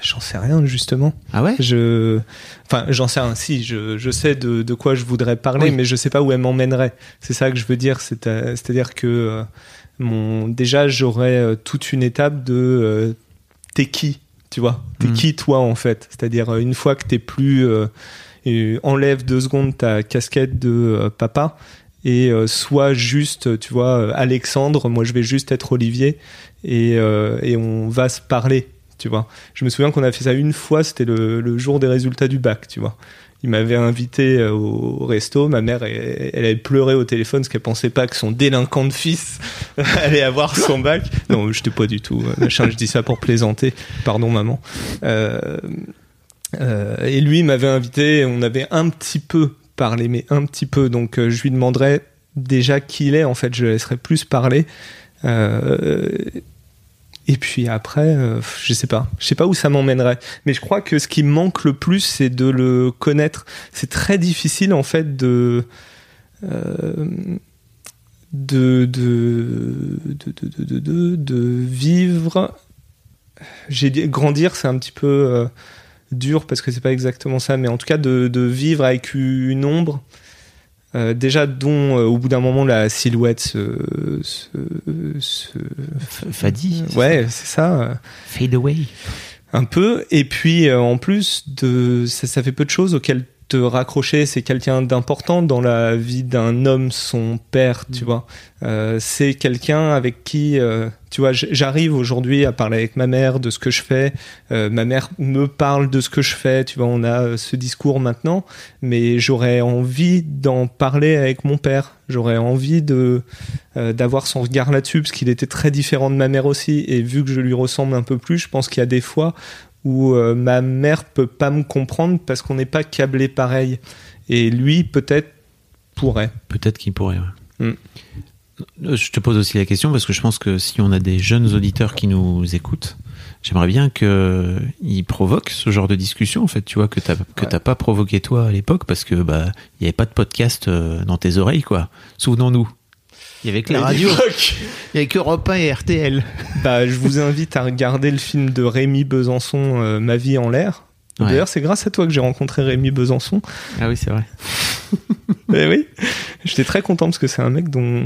J'en sais rien justement. Ah ouais? Je enfin j'en sais rien. Si je, je sais de, de quoi je voudrais parler Oui. mais je sais pas où elle m'emmènerait. C'est ça que je veux dire. C'est à dire que euh, mon déjà j'aurais euh, toute une étape de euh, t'es qui tu vois? T'es Mm. qui toi en fait? C'est à dire une fois que t'es plus euh, enlève deux secondes ta casquette de euh, papa et euh, soit juste tu vois euh, Alexandre. Moi je vais juste être Olivier et, euh, et on va se parler tu vois je me souviens qu'on a fait ça une fois, c'était le, le jour des résultats du bac, tu vois. Il m'avait invité euh, au resto, ma mère, elle, avait pleuré au téléphone parce qu'elle pensait pas que son délinquant de fils allait avoir son bac. Non, je pas du tout. euh, Machin, je dis ça pour plaisanter. Pardon, maman. Euh, et lui m'avait invité, on avait un petit peu parlé, mais un petit peu. Donc je lui demanderais déjà qui il est, en fait, je le laisserais plus parler. Et puis après, euh, je sais pas, je sais pas où ça m'emmènerait. Mais je crois que ce qui me manque le plus, c'est de le connaître. C'est très difficile en fait de euh, de, de, de, de, de, vivre. J'ai grandir, c'est un petit peu euh, dur parce que c'est pas exactement ça, mais en tout cas de vivre avec une ombre. Euh, déjà dont euh, au bout d'un moment la silhouette se, se, se- F- Fadi c'est ouais c'est ça ça Fade away. un peu et puis euh, en plus de ça, ça fait peu de choses auxquelles te raccrocher c'est quelqu'un d'important dans la vie d'un homme son père tu vois. Euh, c'est quelqu'un avec qui euh, tu vois j'arrive aujourd'hui à parler avec ma mère de ce que je fais. Euh, ma mère me parle de ce que je fais tu vois on a euh, ce discours maintenant. Mais j'aurais envie d'en parler avec mon père. J'aurais envie de euh, d'avoir son regard là-dessus parce qu'il était très différent de ma mère aussi. Et vu que je lui ressemble un peu plus je pense qu'il y a des fois où euh, ma mère peut pas me comprendre parce qu'on n'est pas câblé pareil et lui peut-être pourrait Peut-être qu'il pourrait. ouais. Mm. Euh, Je te pose aussi la question parce que je pense que si on a des jeunes auditeurs qui nous écoutent, j'aimerais bien qu'ils provoquent ce genre de discussion, en fait, tu vois, que t'as que Ouais. t'as pas provoqué toi à l'époque parce que bah il y avait pas de podcast euh, dans tes oreilles, quoi. Souvenons-nous. Il y avait que la radio, il y avait que Europe 1 et RTL. bah, je vous invite à regarder le film de Rémi Besançon euh, Ma vie en l'air Ouais. D'ailleurs, c'est grâce à toi que j'ai rencontré Rémi Besançon. Ah oui, c'est vrai. Eh oui, j'étais très content parce que c'est un mec dont,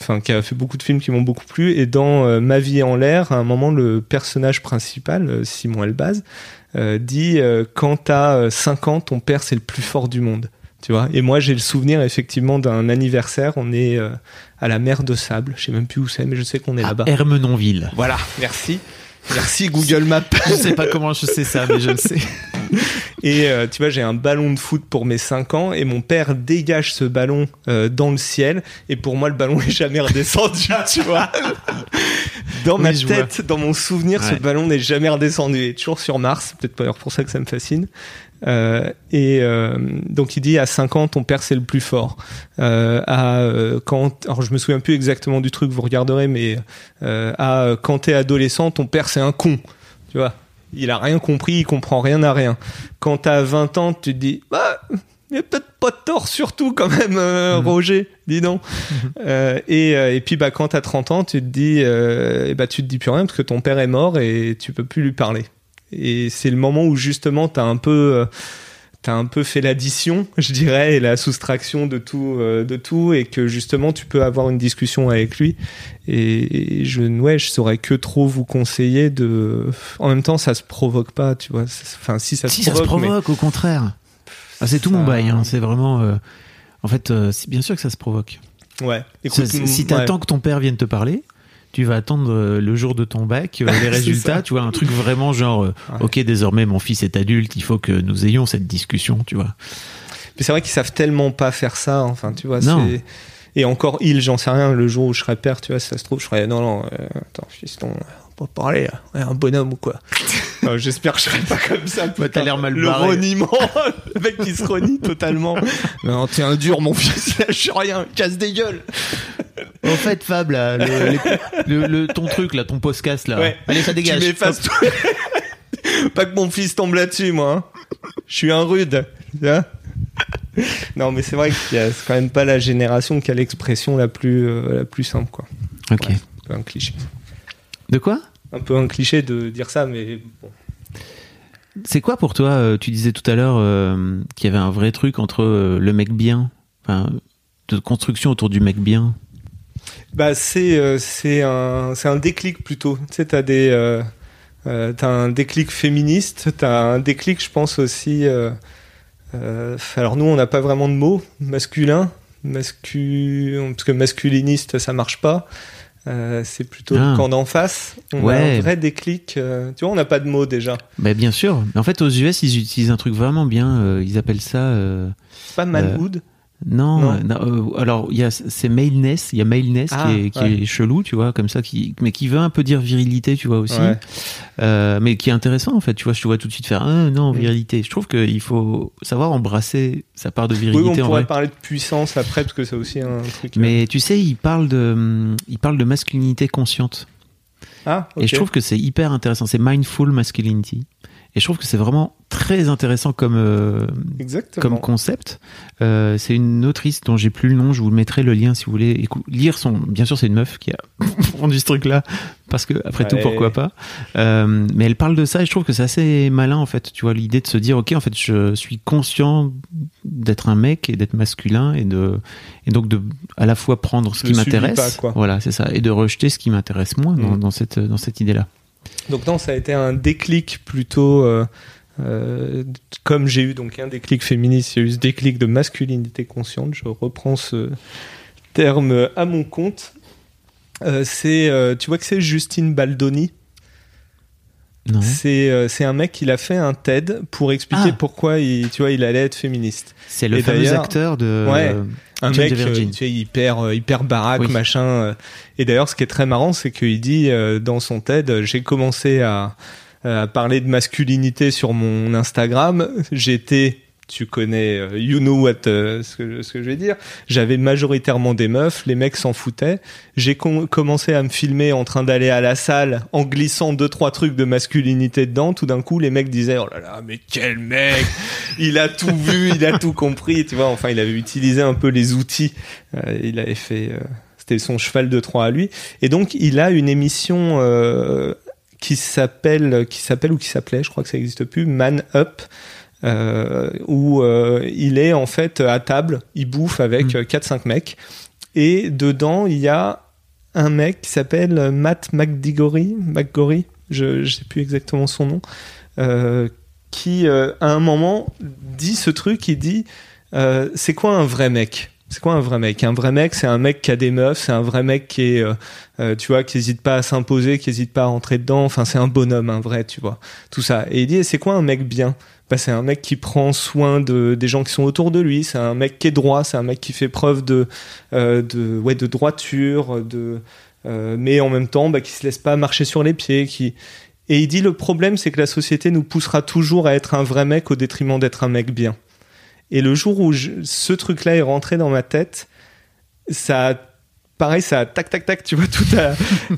enfin, qui a fait beaucoup de films qui m'ont beaucoup plu. Et dans euh, Ma vie en l'air, à un moment, le personnage principal, euh, Simon Elbaz, euh, dit euh, quand t'as 5 ans, ton père c'est le plus fort du monde. Tu vois et moi j'ai le souvenir effectivement d'un anniversaire. On est euh, à la mer de Sable. Je sais même plus où c'est, mais je sais qu'on est là-bas. Hermenonville. Voilà, merci. Merci Google Maps. Je sais pas comment je sais ça, mais je le sais. Et euh, tu vois, j'ai un ballon de foot pour mes 5 ans et mon père dégage ce ballon euh, dans le ciel et pour moi le ballon est jamais redescendu, tu vois. Dans ma Oui, tête, dans mon souvenir, ce ballon n'est jamais redescendu. Il est toujours sur Mars, peut-être pas pour ça que ça me fascine. Euh, et euh, donc il dit à 5 ans ton père c'est le plus fort. Euh, à quand alors je me souviens plus exactement du truc vous regarderez mais à quand t'es adolescent ton père c'est un con. Tu vois? Il a rien compris il comprend rien à rien. Quand t'as 20 ans tu te dis bah il peut-être pas de tort surtout quand même euh, Roger dis donc. Euh, et, et puis bah quand t'as 30 ans tu te dis et bah tu te dis plus rien parce que ton père est mort et tu peux plus lui parler et c'est le moment où justement t'as un peu euh, t'as un peu fait l'addition, je dirais, et la soustraction de tout, euh, de tout, et que justement tu peux avoir une discussion avec lui. Et, et je, ouais, je saurais que trop vous conseiller de. En même temps, ça se provoque pas, tu vois. Enfin, si ça si se ça se provoque, mais- provoque, au contraire. Ah, c'est tout Ça- mon bail. hein. C'est vraiment. euh, En fait, euh, c'est bien sûr que ça se provoque. ouais. Écoute, si ouais. t'attends que ton père vienne te parler, tu vas attendre euh, le jour de ton bac, euh, les résultats, tu vois, un truc vraiment genre, euh, Ouais. ok, désormais mon fils est adulte, il faut que nous ayons cette discussion, tu vois. Mais c'est vrai qu'ils savent tellement pas faire ça. Enfin, tu vois, Non. c'est. Et encore, il, j'en sais rien. Le jour où je serai père, tu vois, si ça se trouve, je serai non, non. euh, attends, fiston, pas parler. Ouais, un bonhomme ou quoi Non, J'espère que je serai pas comme ça. Bah, t'as putain. l'air mal Le barré. reniement, le mec qui se renie totalement. Non, t'es un dur, mon fils. Il lâche rien. Casse des gueules. En fait, Fab, là, le, les- le- le- ton truc, là, ton podcast, là. Ouais. Allez, ça dégage. Tu m'effaces tout. pas que mon fils tombe là-dessus, moi. hein. Je suis un rude. non, mais c'est vrai que c'est quand même pas la génération qui a l'expression la plus, euh, la plus simple, quoi. Ok. Ouais, un cliché. De quoi? Un peu un cliché de dire ça, mais bon. C'est quoi pour toi euh, Tu disais tout à l'heure euh, qu'il y avait un vrai truc entre euh, le mec bien, enfin, de construction autour du mec bien? Bah, c'est euh, c'est un, c'est un déclic plutôt. Tu sais, t'as des. T'as un déclic féministe, t'as un déclic, je pense aussi. alors, nous, on n'a pas vraiment de mots masculin. Mascu... Parce que masculiniste, ça marche pas. Euh, c'est plutôt Ah. camp d'en face. On a Ouais. un vrai déclic. euh, tu vois, on n'a pas de mots déjà. Bah, bien sûr. Mais en fait, aux US, ils utilisent un truc vraiment bien. euh, ils appellent ça. Pas manhood. Non, Non. euh, euh, alors il y a c'est maleness, il y a maleness Ah, qui, est, qui ouais. est chelou, tu vois, comme ça, qui, mais qui veut un peu dire virilité, tu vois aussi, Ouais. Euh, mais qui est intéressant en fait, tu vois, je te vois tout de suite faire ah, non Mm. virilité. Je trouve qu'il faut savoir embrasser sa part de Oui, virilité on en pourrait vrai. parler de puissance après, parce que c'est aussi un truc. euh, Mais tu sais, il parle de, il parle de masculinité consciente. Ah, Et je trouve que c'est hyper intéressant. C'est mindful masculinity. Et je trouve que c'est vraiment très intéressant comme, euh, comme concept. Euh, c'est une autrice dont j'ai plus le nom. Je vous mettrai le lien si vous voulez écou- lire son. Bien sûr, c'est une meuf qui a rendu ce truc-là parce que après tout, pourquoi pas. Euh, mais elle parle de ça et je trouve que c'est assez malin en fait. Tu vois l'idée de se dire ok, en fait, je suis conscient d'être un mec et d'être masculin et de et donc de à la fois prendre ce Je qui m'intéresse. Voilà, c'est ça, et de rejeter ce qui m'intéresse moins dans, Mm. dans cette dans cette idée-là. Donc non, ça a été un déclic plutôt euh, comme j'ai eu donc un déclic féministe, il a eu ce déclic de masculinité consciente. Je reprends ce terme à mon compte. Euh, c'est, euh, tu vois que c'est Justine Baldoni. C'est, c'est un mec qui a fait un TED pour expliquer Ah. pourquoi il, tu vois, il allait être féministe. C'est le Et fameux acteur de. Ouais. un mec tu sais, hyper hyper baraque Oui. machin et d'ailleurs ce qui est très marrant c'est qu'il dit dans son TED j'ai commencé à, à parler de masculinité sur mon Instagram j'étais tu connais euh, you know what euh, ce, que, je vais dire j'avais majoritairement des meufs les mecs s'en foutaient. J'ai com- commencé à me filmer en train d'aller à la salle en glissant deux trois trucs de masculinité dedans. Tout d'un coup les mecs disaient oh là là mais quel mec! Il a tout vu il a tout compris tu vois. Enfin il avait utilisé un peu les outils Euh, il avait fait euh, c'était son cheval de Troie à lui. Et donc il a une émission euh, qui s'appelle qui s'appelle ou qui s'appelait je crois que ça n'existe plus Man Up euh, où euh, il est en fait à table, il bouffe avec Mm. euh, 4-5 mecs, et dedans il y a un mec qui s'appelle Matt McDigory, McGory, je, je sais plus exactement son nom, euh, qui à un moment dit ce truc, il dit c'est quoi un vrai mec? C'est quoi un vrai mec? Un vrai mec, c'est un mec qui a des meufs, c'est un vrai mec qui est, euh, euh, tu vois, qui hésite pas à s'imposer, qui hésite pas à rentrer dedans. Enfin, c'est un bonhomme, un vrai, tu vois. Tout ça. Et il dit, c'est quoi un mec bien? Bah, c'est un mec qui prend soin de des gens qui sont autour de lui. C'est un mec qui est droit. C'est un mec qui fait preuve de, euh, de, ouais, de droiture, de, euh, mais en même temps, bah, qui se laisse pas marcher sur les pieds, qui et il dit le problème, c'est que la société nous poussera toujours à être un vrai mec au détriment d'être un mec bien. Et le jour où ce truc-là est rentré dans ma tête, ça a, pareil, ça a tac tac tac, tu vois, tout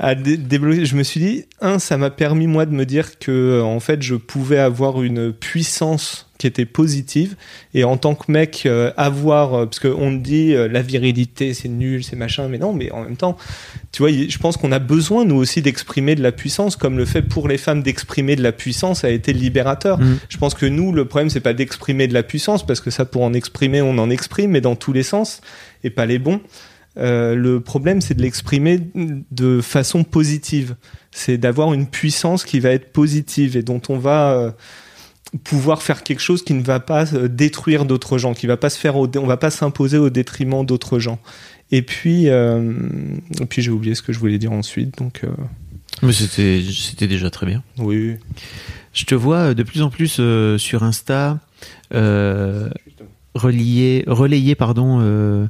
a, débloqué. Je me suis dit, un, ça m'a permis moi de me dire que en fait, je pouvais avoir une puissance qui était positive et en tant que mec euh, avoir euh, parce qu'on dit euh, la virilité c'est nul c'est machin mais non mais en même temps tu vois je pense qu'on a besoin nous aussi d'exprimer de la puissance comme le fait pour les femmes d'exprimer de la puissance a été libérateur mm. je pense que nous le problème c'est pas d'exprimer de la puissance parce que ça pour en exprimer on en exprime mais dans tous les sens et pas les bons le problème c'est de l'exprimer de façon positive c'est d'avoir une puissance qui va être positive et dont on va pouvoir faire quelque chose qui ne va pas euh, détruire d'autres gens, qui va pas se faire, on va pas s'imposer au détriment d'autres gens. Et puis, euh, et puis j'ai oublié ce que je voulais dire ensuite, donc. Euh... Mais c'était, c'était déjà très bien. Oui. Je te vois de plus en plus euh, sur Insta euh, relayer pardon euh,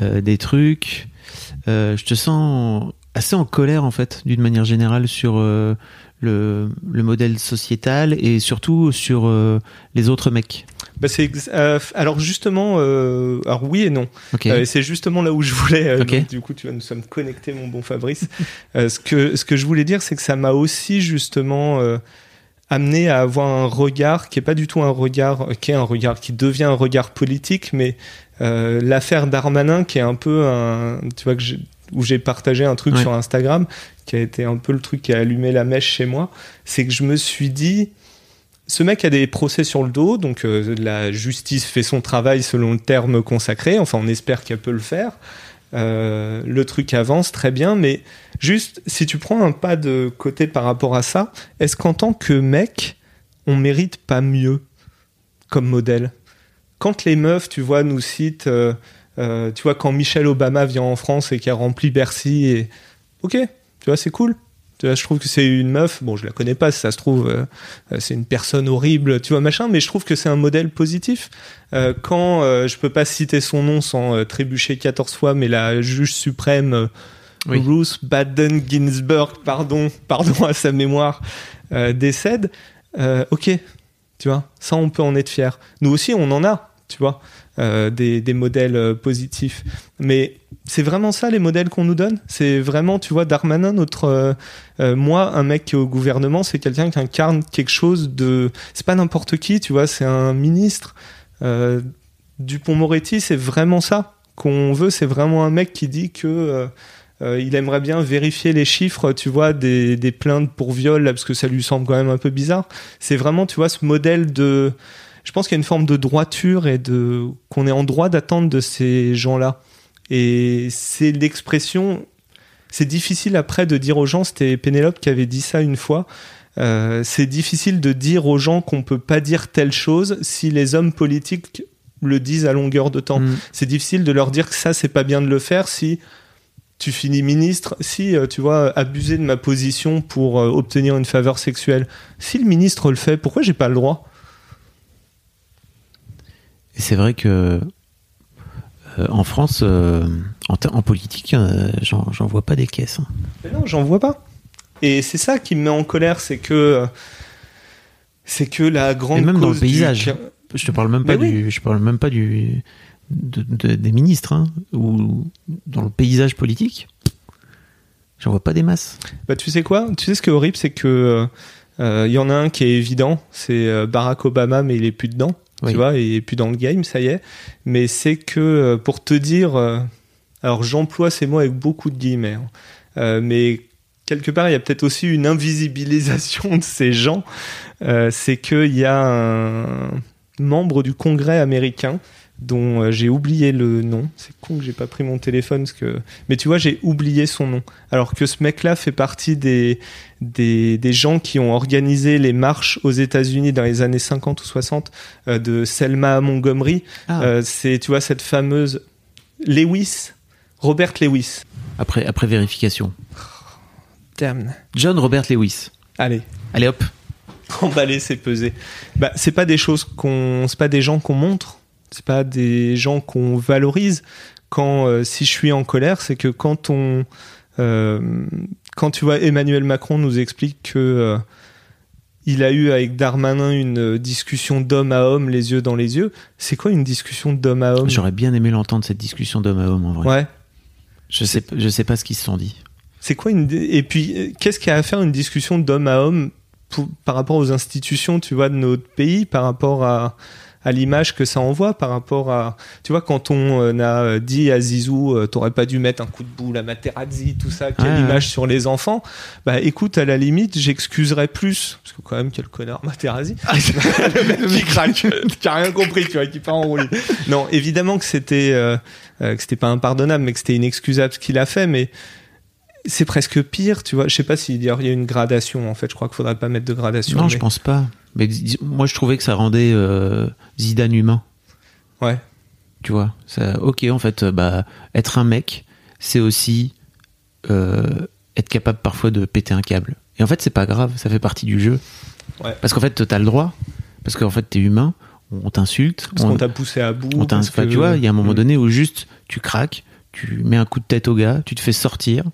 des trucs. je te sens assez en colère en fait, d'une manière générale sur le, le, modèle sociétal et surtout sur euh, les autres mecs bah euh, alors justement euh, alors oui et non okay. c'est justement là où je voulais okay. donc, du coup tu vas nous sommes connectés mon bon Fabrice ce que ce que je voulais dire c'est que ça m'a aussi justement amené à avoir un regard qui est pas du tout un regard qui est un regard qui devient un regard politique mais l'affaire Darmanin qui est un peu un tu vois que j'ai où j'ai partagé un truc Ouais. sur Instagram qui a été un peu le truc qui a allumé la mèche chez moi, c'est que je me suis dit, ce mec a des procès sur le dos, donc euh, la justice fait son travail selon le terme consacré, enfin on espère qu'elle peut le faire. Euh, le truc avance très bien, mais juste si tu prends un pas de côté par rapport à ça, est-ce qu'en tant que mec, on mérite pas mieux comme modèle? Quand les meufs, tu vois, nous citent, euh, euh, tu vois, quand Michelle Obama vient en France et qui a rempli Bercy, et ok, tu vois, c'est cool. Tu vois, je trouve que c'est une meuf, bon, je la connais pas, si ça se trouve, euh, c'est une personne horrible, tu vois, machin, mais je trouve que c'est un modèle positif. Euh, quand euh, je peux pas citer son nom sans euh, trébucher 14 fois, mais la juge suprême euh, Oui. Ruth Baden Ginsburg, pardon, pardon à sa mémoire, euh, décède, euh, ok, tu vois, ça on peut en être fier. Nous aussi, on en a, tu vois, euh, des, modèles euh, positifs. Mais c'est vraiment ça les modèles qu'on nous donne? C'est vraiment, tu vois, Darmanin, notre. euh, moi, un mec qui est au gouvernement, c'est quelqu'un qui incarne quelque chose de. C'est pas n'importe qui, tu vois, c'est un ministre. Dupont-Moretti, c'est vraiment ça qu'on veut. C'est vraiment un mec qui dit que. il aimerait bien vérifier les chiffres, tu vois, des, des plaintes pour viol, là, parce que ça lui semble quand même un peu bizarre. C'est vraiment, tu vois, ce modèle de. Je pense qu'il y a une forme de droiture et de qu'on est en droit d'attendre de ces gens-là. Et c'est l'expression. C'est difficile après de dire aux gens. C'était Pénélope qui avait dit ça une fois. Euh, c'est difficile de dire aux gens qu'on peut pas dire telle chose si les hommes politiques le disent à longueur de temps. Mm. C'est difficile de leur dire que ça c'est pas bien de le faire si tu finis ministre, si euh, tu vois abuser de ma position pour euh, obtenir une faveur sexuelle. Si le ministre le fait, pourquoi j'ai pas le droit? C'est vrai que euh, en France, euh, en, politique, euh, j'en vois pas des caisses. hein. Mais non, j'en vois pas. Et c'est ça qui me met en colère, c'est que c'est que la grande Et même dans le du- paysage. Je te parle même pas du, je parle même pas du de- de- des ministres hein, ou dans le paysage politique. J'en vois pas des masses. Bah, tu sais quoi? Tu sais ce qui est horrible, c'est que euh, euh, il y en a un qui est évident, c'est Barack Obama, mais il est plus dedans. Oui. Tu vois, il est plus dans le game, ça y est. Mais c'est que euh, pour te dire, euh, alors j'emploie ces mots avec beaucoup de guillemets, hein. Euh, mais quelque part il y a peut-être aussi une invisibilisation de ces gens. Euh, c'est qu'il y a un membre du Congrès américain dont euh, j'ai oublié le nom. C'est con que j'ai pas pris mon téléphone parce que. Mais tu vois, j'ai oublié son nom. Alors que ce mec-là fait partie des, des, des gens qui ont organisé les marches aux États-Unis dans les années 50 ou 60 euh, de Selma Montgomery. Ah. Euh, c'est, tu vois, cette fameuse. Lewis, Robert Lewis. Après, après vérification. Damn. John Robert Lewis. Allez, Allez hop. emballer, c'est peser. Bah, c'est pas des choses qu'on, c'est pas des gens qu'on montre, c'est pas des gens qu'on valorise. Quand euh, si je suis en colère, c'est que quand on, euh, quand tu vois Emmanuel Macron nous explique que euh, il a eu avec Darmanin une discussion d'homme à homme, les yeux dans les yeux. C'est quoi une discussion d'homme à homme? J'aurais bien aimé l'entendre cette discussion d'homme à homme en vrai. Ouais. Je sais, je sais pas ce qu'ils se sont dit. C'est quoi une et puis qu'est-ce qu'il y a à faire une discussion d'homme à homme pour- par rapport aux institutions, tu vois, de notre pays, par rapport à à l'image que ça envoie, par rapport à tu vois quand on euh, a dit à Zizou, euh, t'aurais pas dû mettre un coup de boule à Materazzi, tout ça, quelle ouais. image sur les enfants. Bah écoute, à la limite, j'excuserais plus parce que quand même quel connard Materazzi. le mec qui craque, qui a rien compris, tu vois, qui part en roue libre. Non, évidemment que c'était euh, que c'était pas impardonnable, mais que c'était inexcusable ce qu'il a fait, mais c'est presque pire, tu vois. Je sais pas s'il y a une gradation, en fait. Je crois qu'il faudrait pas mettre de gradation. Non, mais- je pense pas. Mais moi, je trouvais que ça rendait euh, Zidane humain. Ouais. Tu vois, ça, ok, en fait, euh, bah, être un mec, c'est aussi euh, être capable parfois de péter un câble. Et en fait, c'est pas grave, ça fait partie du jeu. Ouais. Parce qu'en fait, t'as le droit, parce qu'en fait, t'es humain, on t'insulte, Parce on, qu'on t'a poussé à bout. on parce que- tu vois, il y a un moment Mm. donné où juste tu craques, tu mets un coup de tête au gars, tu te fais sortir,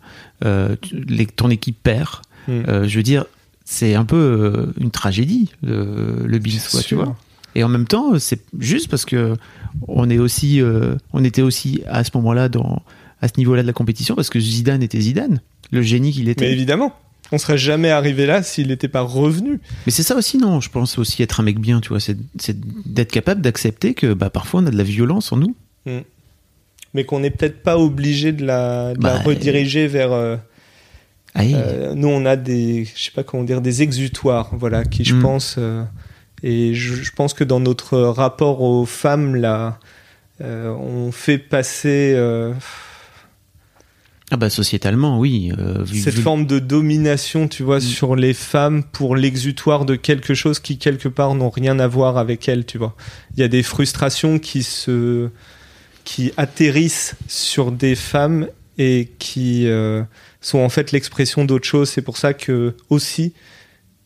euh, tu- les- ton équipe perd. Mm. Euh, je veux dire, c'est un peu euh, une tragédie, le, le Bills, quoi, tu vois. Et en même temps, c'est juste parce que on est aussi, euh, on était aussi à ce moment-là dans à ce niveau-là de la compétition parce que Zidane était Zidane, le génie qu'il était. Mais évidemment, on serait jamais arrivé là s'il n'était pas revenu. Mais c'est ça aussi, non Je pense aussi être un mec bien, tu vois, c'est d'être capable d'accepter que bah, parfois on a de la violence en nous. Mais qu'on n'est peut-être pas obligé de la, de la Bah, rediriger vers. euh. Euh, nous, on a des, je sais pas comment dire, des exutoires, voilà, qui, je Mm. pense, euh, et je, je pense que dans notre rapport aux femmes, là, on fait passer Ah bah sociétalement, oui. euh, vu- cette vu- forme de domination, tu vois, sur les femmes pour l'exutoire de quelque chose qui quelque part n'ont rien à voir avec elles, tu vois. Il y a des frustrations qui se, qui atterrissent sur des femmes et qui euh, sont en fait l'expression d'autre chose. C'est pour ça que aussi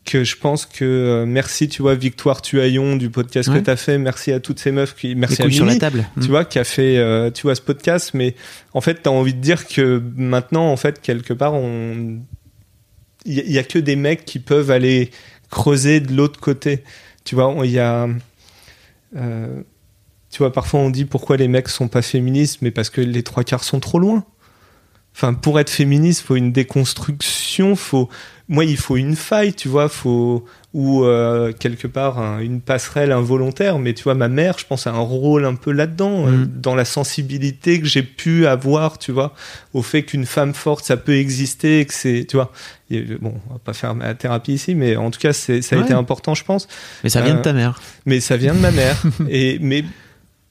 que je pense que euh, merci, tu vois, Victoire Tuaillon du podcast Ouais. que tu as fait. Merci à toutes ces meufs qui, les merci à couilles sur la Mimi, table. tu Mm. vois, qui a fait, euh, tu vois, ce podcast. Mais en fait, tu as envie de dire que maintenant, en fait, quelque part, on, il y, y a que des mecs qui peuvent aller creuser de l'autre côté. Tu vois, il y a, euh, tu vois, parfois on dit pourquoi les mecs sont pas féministes, mais parce que les trois quarts sont trop loin. Enfin, pour être féministe, faut une déconstruction, faut, moi, il faut une faille, tu vois, faut ou euh, quelque part un- une passerelle involontaire. Mais tu vois, ma mère, je pense, a un rôle un peu là-dedans, euh, Mhm. dans la sensibilité que j'ai pu avoir, tu vois, au fait qu'une femme forte, ça peut exister, et que c'est, tu vois, et, euh, bon, on va pas faire ma thérapie ici, mais en tout cas, c'est, ça a Ouais. été important, je pense. Mais ça vient Euh, de ta mère. Mais ça vient de ma mère. et mais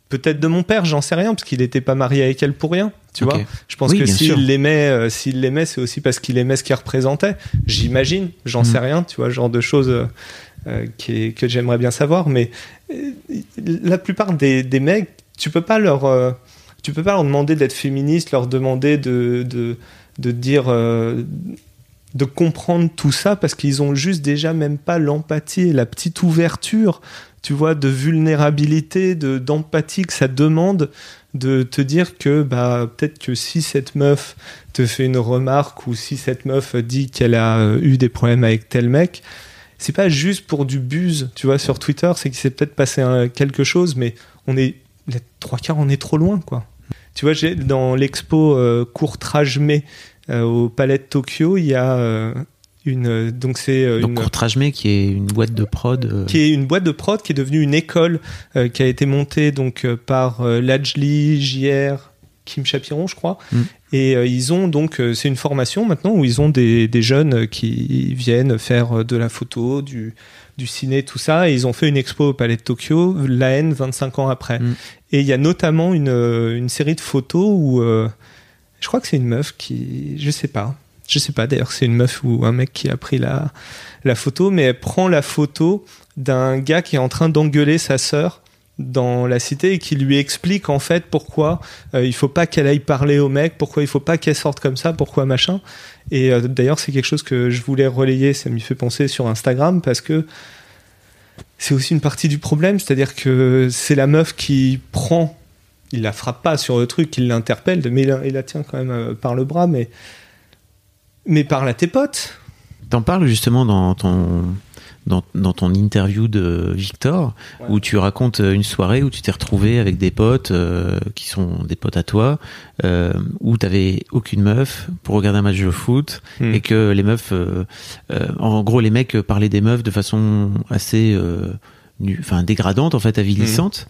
peut-être de mon père, j'en sais rien, parce qu'il n'était pas marié avec elle pour rien. Tu vois, je pense Oui, que s'il l'aimait, euh, s'il l'aimait, c'est aussi parce qu'il aimait ce qu'il représentait. J'imagine, j'en Mm. sais rien. Tu vois, genre de choses euh, euh, qui que j'aimerais bien savoir. Mais euh, la plupart des, des mecs, tu peux pas leur, tu peux pas leur demander d'être féministe, leur demander de de, de dire. de comprendre tout ça parce qu'ils ont juste déjà même pas l'empathie et la petite ouverture tu vois, de vulnérabilité, de d'empathie que ça demande de te dire que bah peut-être que si cette meuf te fait une remarque ou si cette meuf dit qu'elle a euh, eu des problèmes avec tel mec, c'est pas juste pour du buzz, tu vois, sur Twitter, c'est qu'il s'est peut-être passé quelque chose, mais on est les trois quarts, on est trop loin, quoi. Tu vois, j'ai dans l'expo euh, Mai euh, au Palais de Tokyo, il y a euh, une donc c'est euh, Donc May, qui est une boîte de prod. euh, qui est une boîte de prod qui est devenue une école euh, qui a été montée donc euh, par euh, Lajli, JR, Kim Chapiron, je crois. Mm. Et euh, ils ont donc, euh, c'est une formation maintenant où ils ont des, des jeunes euh, qui viennent faire euh, de la photo, du, du ciné, tout ça. Et ils ont fait une expo au Palais de Tokyo, la haine 25 ans après. Mm. Et il y a notamment une, euh, une série de photos où euh, je crois que c'est une meuf qui, je sais pas, je sais pas d'ailleurs, c'est une meuf ou un mec qui a pris la, photo, mais elle prend la photo d'un gars qui est en train d'engueuler sa sœur dans la cité et qui lui explique en fait pourquoi euh, il faut pas qu'elle aille parler au mec, pourquoi il faut pas qu'elle sorte comme ça, pourquoi machin. Et euh, d'ailleurs, c'est quelque chose que je voulais relayer, ça m'y fait penser sur Instagram parce que c'est aussi une partie du problème, c'est-à-dire que c'est la meuf qui prend, il la frappe pas sur le truc, il l'interpelle, mais il la, il la tient quand même euh, par le bras, mais mais parle à tes potes. T'en parles justement dans ton, dans, dans ton interview de Victor, Ouais. où tu racontes une soirée où tu t'es retrouvé avec des potes euh, qui sont des potes à toi, euh, où t'avais aucune meuf pour regarder un match de foot, Hmm. et que les meufs, euh, euh, en gros, les mecs parlaient des meufs de façon assez euh, enfin dégradante en fait avilissante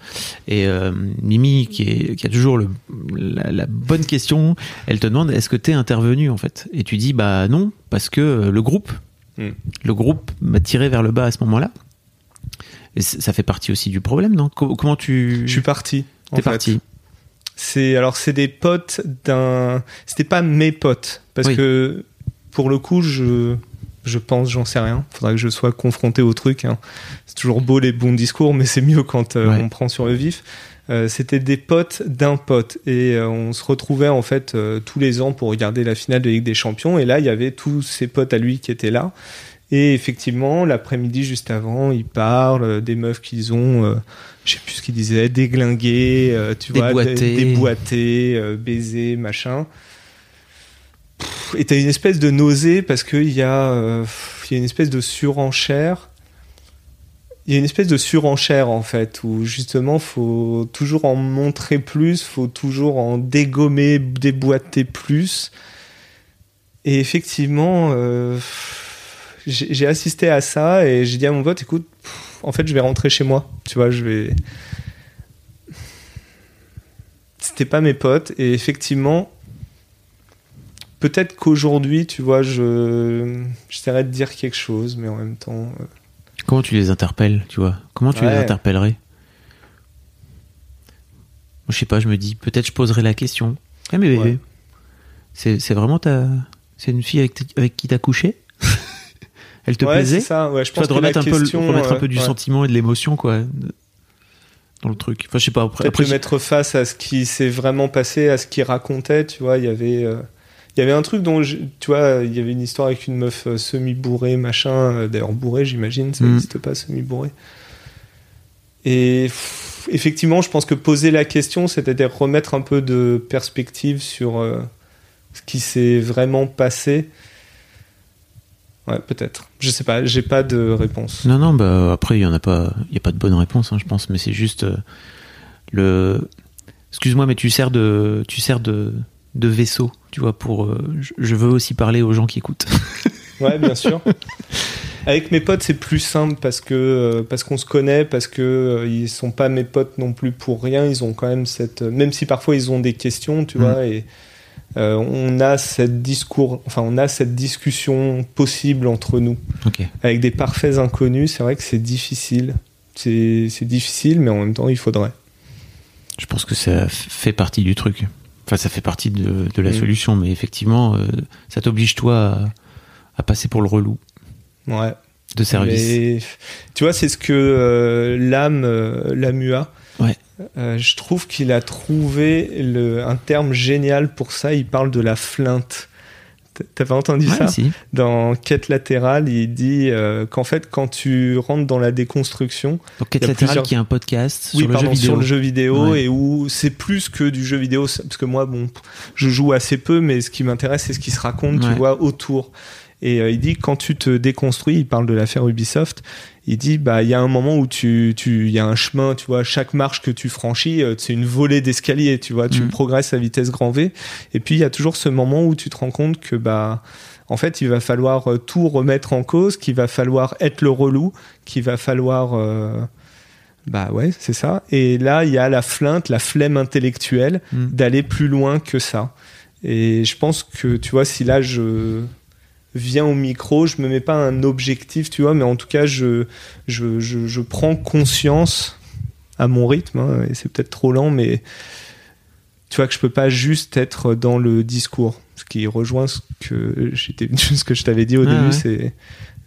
et euh, Mimi qui, est, qui a toujours le, la, la bonne question elle te demande est-ce que t'es intervenu en fait? Et tu dis bah non parce que euh, le groupe Mm. le groupe m'a tiré vers le bas à ce moment-là et ça fait partie aussi du problème non? Co- comment tu Je suis parti. t'es parti C'est alors c'est des potes d'un. C'était pas mes potes parce Oui. que pour le coup je je pense j'en sais rien. Faudra que je sois confronté au truc. hein. C'est toujours beau les bons discours, mais c'est mieux quand euh, Ouais. on prend sur le vif. Euh, C'était des potes d'un pote et euh, on se retrouvait en fait tous les ans pour regarder la finale de Ligue des Champions et là il y avait tous ses potes à lui qui étaient là et effectivement l'après-midi juste avant ils parlent des meufs qu'ils ont je sais plus ce qu'ils disaient déglinguées tu vois Déboîtées. dé- déboîtées baisées machin Pff, et t'as une espèce de nausée parce qu'il y a euh, y a une espèce de surenchère il y a une espèce de surenchère en fait où justement faut toujours en montrer plus, faut toujours en dégommer, déboîter plus. Et effectivement, euh, j'ai assisté à ça et j'ai dit à mon pote, écoute, en fait, je vais rentrer chez moi. Tu vois, je vais. C'était pas mes potes et effectivement, peut-être qu'aujourd'hui, tu vois, je j'essaierai de dire quelque chose, mais en même temps. euh, comment tu les interpelles tu vois? Comment tu les interpellerais? Je sais pas je me dis peut-être je poserai la question eh mais bébé Ouais. c'est c'est vraiment ta c'est une fille avec, avec qui t'as couché? Elle te ouais, plaisait? c'est ça. Ouais, je pense de que la remettre, un peu, question, remettre un euh, peu du ouais. sentiment et de l'émotion, quoi, dans le truc. Enfin, je sais pas. Après, après, le mettre face à ce qui s'est vraiment passé, à ce qu'il racontait, tu vois, il y avait... euh, Il y avait un truc dont, je- tu vois, il y avait une histoire avec une meuf euh, semi-bourrée, machin. euh, D'ailleurs, bourrée, j'imagine, ça Mm. n'existe pas, semi-bourrée. Et pff, effectivement, je pense que poser la question, c'est-à-dire remettre un peu de perspective sur euh, ce qui s'est vraiment passé. Ouais, peut-être. Je sais pas, j'ai pas de réponse. Non, non, bah après, il y en a pas, il y a pas de bonne réponse, hein, je pense, mais c'est juste euh, le. Excuse-moi, mais tu sers de, tu sers de, de vaisseau, tu vois, pour. euh, je- veux aussi parler aux gens qui écoutent. Ouais, bien sûr. Avec mes potes, c'est plus simple parce que euh, parce qu'on se connaît, parce que euh, ils sont pas mes potes non plus pour rien. Ils ont quand même cette, euh, même si parfois ils ont des questions, tu Mm. vois, et on a cette discours, enfin on a cette discussion possible entre nous. Avec des parfaits inconnus, c'est vrai que c'est difficile. C'est difficile, mais en même temps, il faudrait. Je pense que ça fait partie du truc. Enfin, ça fait partie de, de la solution, mais effectivement, euh, ça t'oblige toi à, à passer pour le relou Ouais. de service. Mais, tu vois, c'est ce que euh, l'âme, euh, l'AMUA, Ouais. je trouve qu'il a trouvé le, un terme génial pour ça. Il parle de la flinte. T- T'as pas entendu Ouais, ça? si. Dans Quête latérale, il dit euh, qu'en fait, quand tu rentres dans la déconstruction, Donc, Quête latérale, plusieurs- qui est un podcast oui, sur le pardon, jeu vidéo. sur le jeu vidéo, Ouais. et où c'est plus que du jeu vidéo, parce que moi, bon, je joue assez peu, mais ce qui m'intéresse, c'est ce qui se raconte, Ouais. tu vois, autour. Et euh, il dit quand tu te déconstruis, il parle de l'affaire Ubisoft. Il dit bah il y a un moment où tu tu il y a un chemin, tu vois, chaque marche que tu franchis, euh, c'est une volée d'escalier, tu vois, tu Mhm. progresses à vitesse grand V. Et puis il y a toujours ce moment où tu te rends compte que bah en fait, il va falloir euh, tout remettre en cause, qu'il va falloir être le relou, qu'il va falloir euh, bah ouais, c'est ça. Et là, il y a la flinte, la flemme intellectuelle Mm. d'aller plus loin que ça. Et je pense que, tu vois, si là je viens au micro, je me mets pas un objectif, tu vois, mais en tout cas, je, je, je, je prends conscience à mon rythme, hein, et c'est peut-être trop lent, mais tu vois que je peux pas juste être dans le discours. Ce qui rejoint ce que, j'étais, ce que je t'avais dit au Ah début, ouais. c'est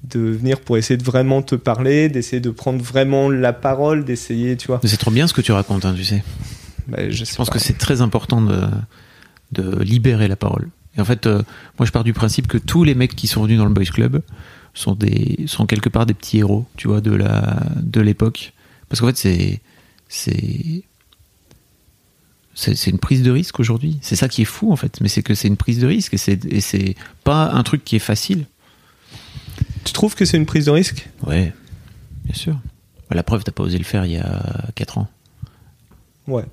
de venir pour essayer de vraiment te parler, d'essayer de prendre vraiment la parole, d'essayer, tu vois. Mais c'est trop bien ce que tu racontes, hein, tu sais. Bah, je, Je pense que c'est très important de, de libérer la parole. Et en fait, euh, moi, je pars du principe que tous les mecs qui sont venus dans le Boys Club sont des, sont quelque part des petits héros, tu vois, de la, de l'époque. Parce qu'en fait, c'est, c'est, c'est, une prise de risque aujourd'hui. C'est ça qui est fou, en fait. Mais c'est que c'est une prise de risque et c'est, pas un truc qui est facile. Tu trouves que c'est une prise de risque? Ouais, bien sûr. La preuve, t'as pas osé le faire il y a 4 ans. Ouais.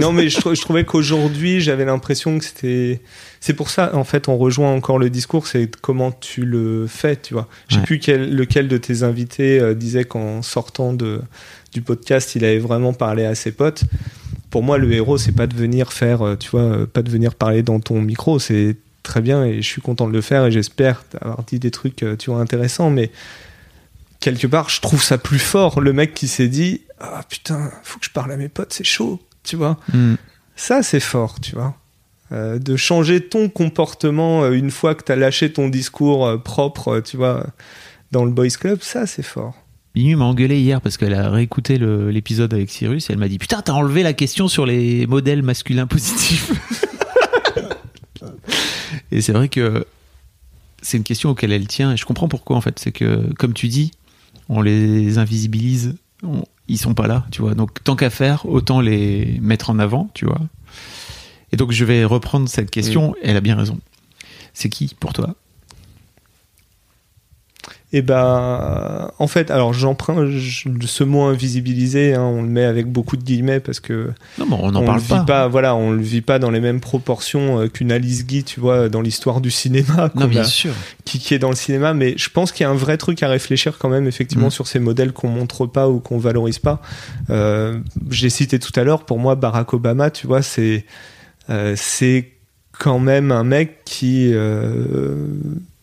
Non, mais je, trou- je trouvais qu'aujourd'hui, j'avais l'impression que c'était. C'est pour ça, en fait, on rejoint encore le discours, c'est comment tu le fais, tu vois. Je sais Ouais. plus quel, lequel de tes invités euh, disait qu'en sortant de, du podcast, il avait vraiment parlé à ses potes. Pour moi, le héros, c'est pas de venir faire, euh, tu vois, euh, pas de venir parler dans ton micro, c'est très bien et je suis content de le faire et j'espère avoir dit des trucs, tu vois, intéressants, mais quelque part, je trouve ça plus fort. Le mec qui s'est dit, ah putain, faut que je parle à mes potes, c'est chaud, tu vois. Hmm. Ça, c'est fort, tu vois. Euh, de changer ton comportement euh, une fois que tu as lâché ton discours euh, propre, tu vois, dans le Boys Club, ça, c'est fort. Mimi m'a engueulé hier parce qu'elle a réécouté l'épisode avec Cyrus et elle m'a dit Putain, t'as enlevé la question sur les modèles masculins positifs. et c'est vrai que c'est une question auquel elle tient et je comprends pourquoi en fait. C'est que, comme tu dis, on les invisibilise, on- ils sont pas là, tu vois. Donc tant qu'à faire, autant les mettre en avant, tu vois. Et donc je vais reprendre cette question, elle a bien raison. C'est qui pour toi? Et ben, en fait, alors j'emprunte je- ce mot invisibilisé, hein, on le met avec beaucoup de guillemets parce que Non, mais on n'en parle le vit pas. Voilà, on le vit pas dans les mêmes proportions euh, qu'une Alice Guy, tu vois, dans l'histoire du cinéma. Non, bien a- sûr. qui, qui est dans le cinéma, mais je pense qu'il y a un vrai truc à réfléchir quand même, effectivement, Mm. sur ces modèles qu'on montre pas ou qu'on valorise pas. Euh, J'ai cité tout à l'heure, pour moi, Barack Obama, tu vois, c'est euh, c'est quand même un mec qui, euh,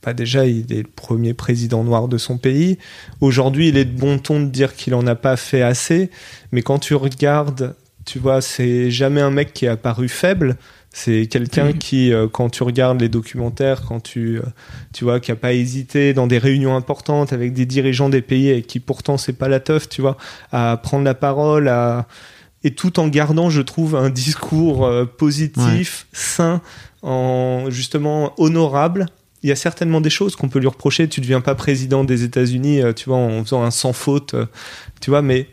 bah déjà, il est le premier président noir de son pays. Aujourd'hui, il est de bon ton de dire qu'il en a pas fait assez, mais quand tu regardes, tu vois, c'est jamais un mec qui est apparu faible. C'est quelqu'un qui, euh, quand tu regardes les documentaires, quand tu, euh, tu vois, qui a pas hésité dans des réunions importantes avec des dirigeants des pays et qui pourtant c'est pas la teuf, tu vois, à prendre la parole, à et tout en gardant, je trouve, un discours euh, positif, sain, en justement honorable. Il y a certainement des choses qu'on peut lui reprocher. Tu deviens pas président des États-Unis, euh, tu vois, en faisant un sans faute, euh, tu vois, mais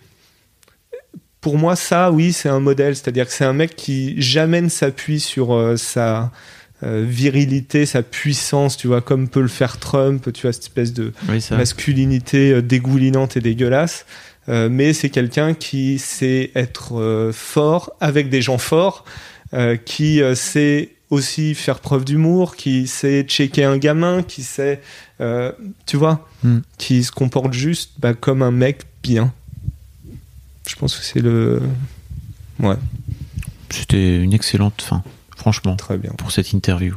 pour moi, ça, oui, c'est un modèle. C'est-à-dire que c'est un mec qui jamais ne s'appuie sur euh, sa euh, virilité, sa puissance, tu vois, comme peut le faire Trump, tu vois, cette espèce de Oui, masculinité euh, dégoulinante et dégueulasse. Mais c'est quelqu'un qui sait être fort avec des gens forts, qui sait aussi faire preuve d'humour, qui sait checker un gamin, qui sait, euh, tu vois, Mm. qui se comporte juste bah, comme un mec bien. Je pense que c'est le. Ouais, C'était une excellente fin, franchement, très bien. pour cette interview.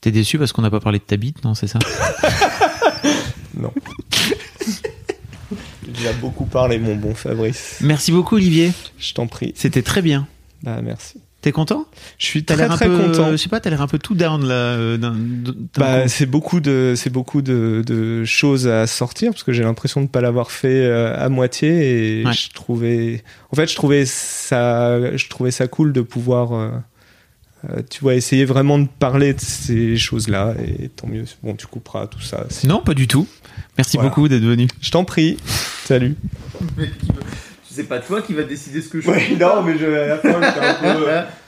T'es déçu parce qu'on n'a pas parlé de ta bite, non, c'est ça? Non. J'ai déjà beaucoup parlé, mon bon Fabrice. Merci beaucoup, Olivier. Je t'en prie. C'était très bien. Bah, merci. T'es content? Je suis T'as très l'air un très peu, content. je sais pas, t'as l'air un peu tout down là. euh, Bah, c'est beaucoup de c'est beaucoup de, de choses à sortir parce que j'ai l'impression de pas l'avoir fait euh, à moitié et Ouais. je trouvais en fait je trouvais ça je trouvais ça cool de pouvoir euh, tu vois essayer vraiment de parler de ces choses là et tant mieux bon tu couperas tout ça non, pas du tout. Merci Voilà. beaucoup d'être venu. je t'en prie salut C'est pas toi qui va décider ce que non mais je à la fin j'étais un peu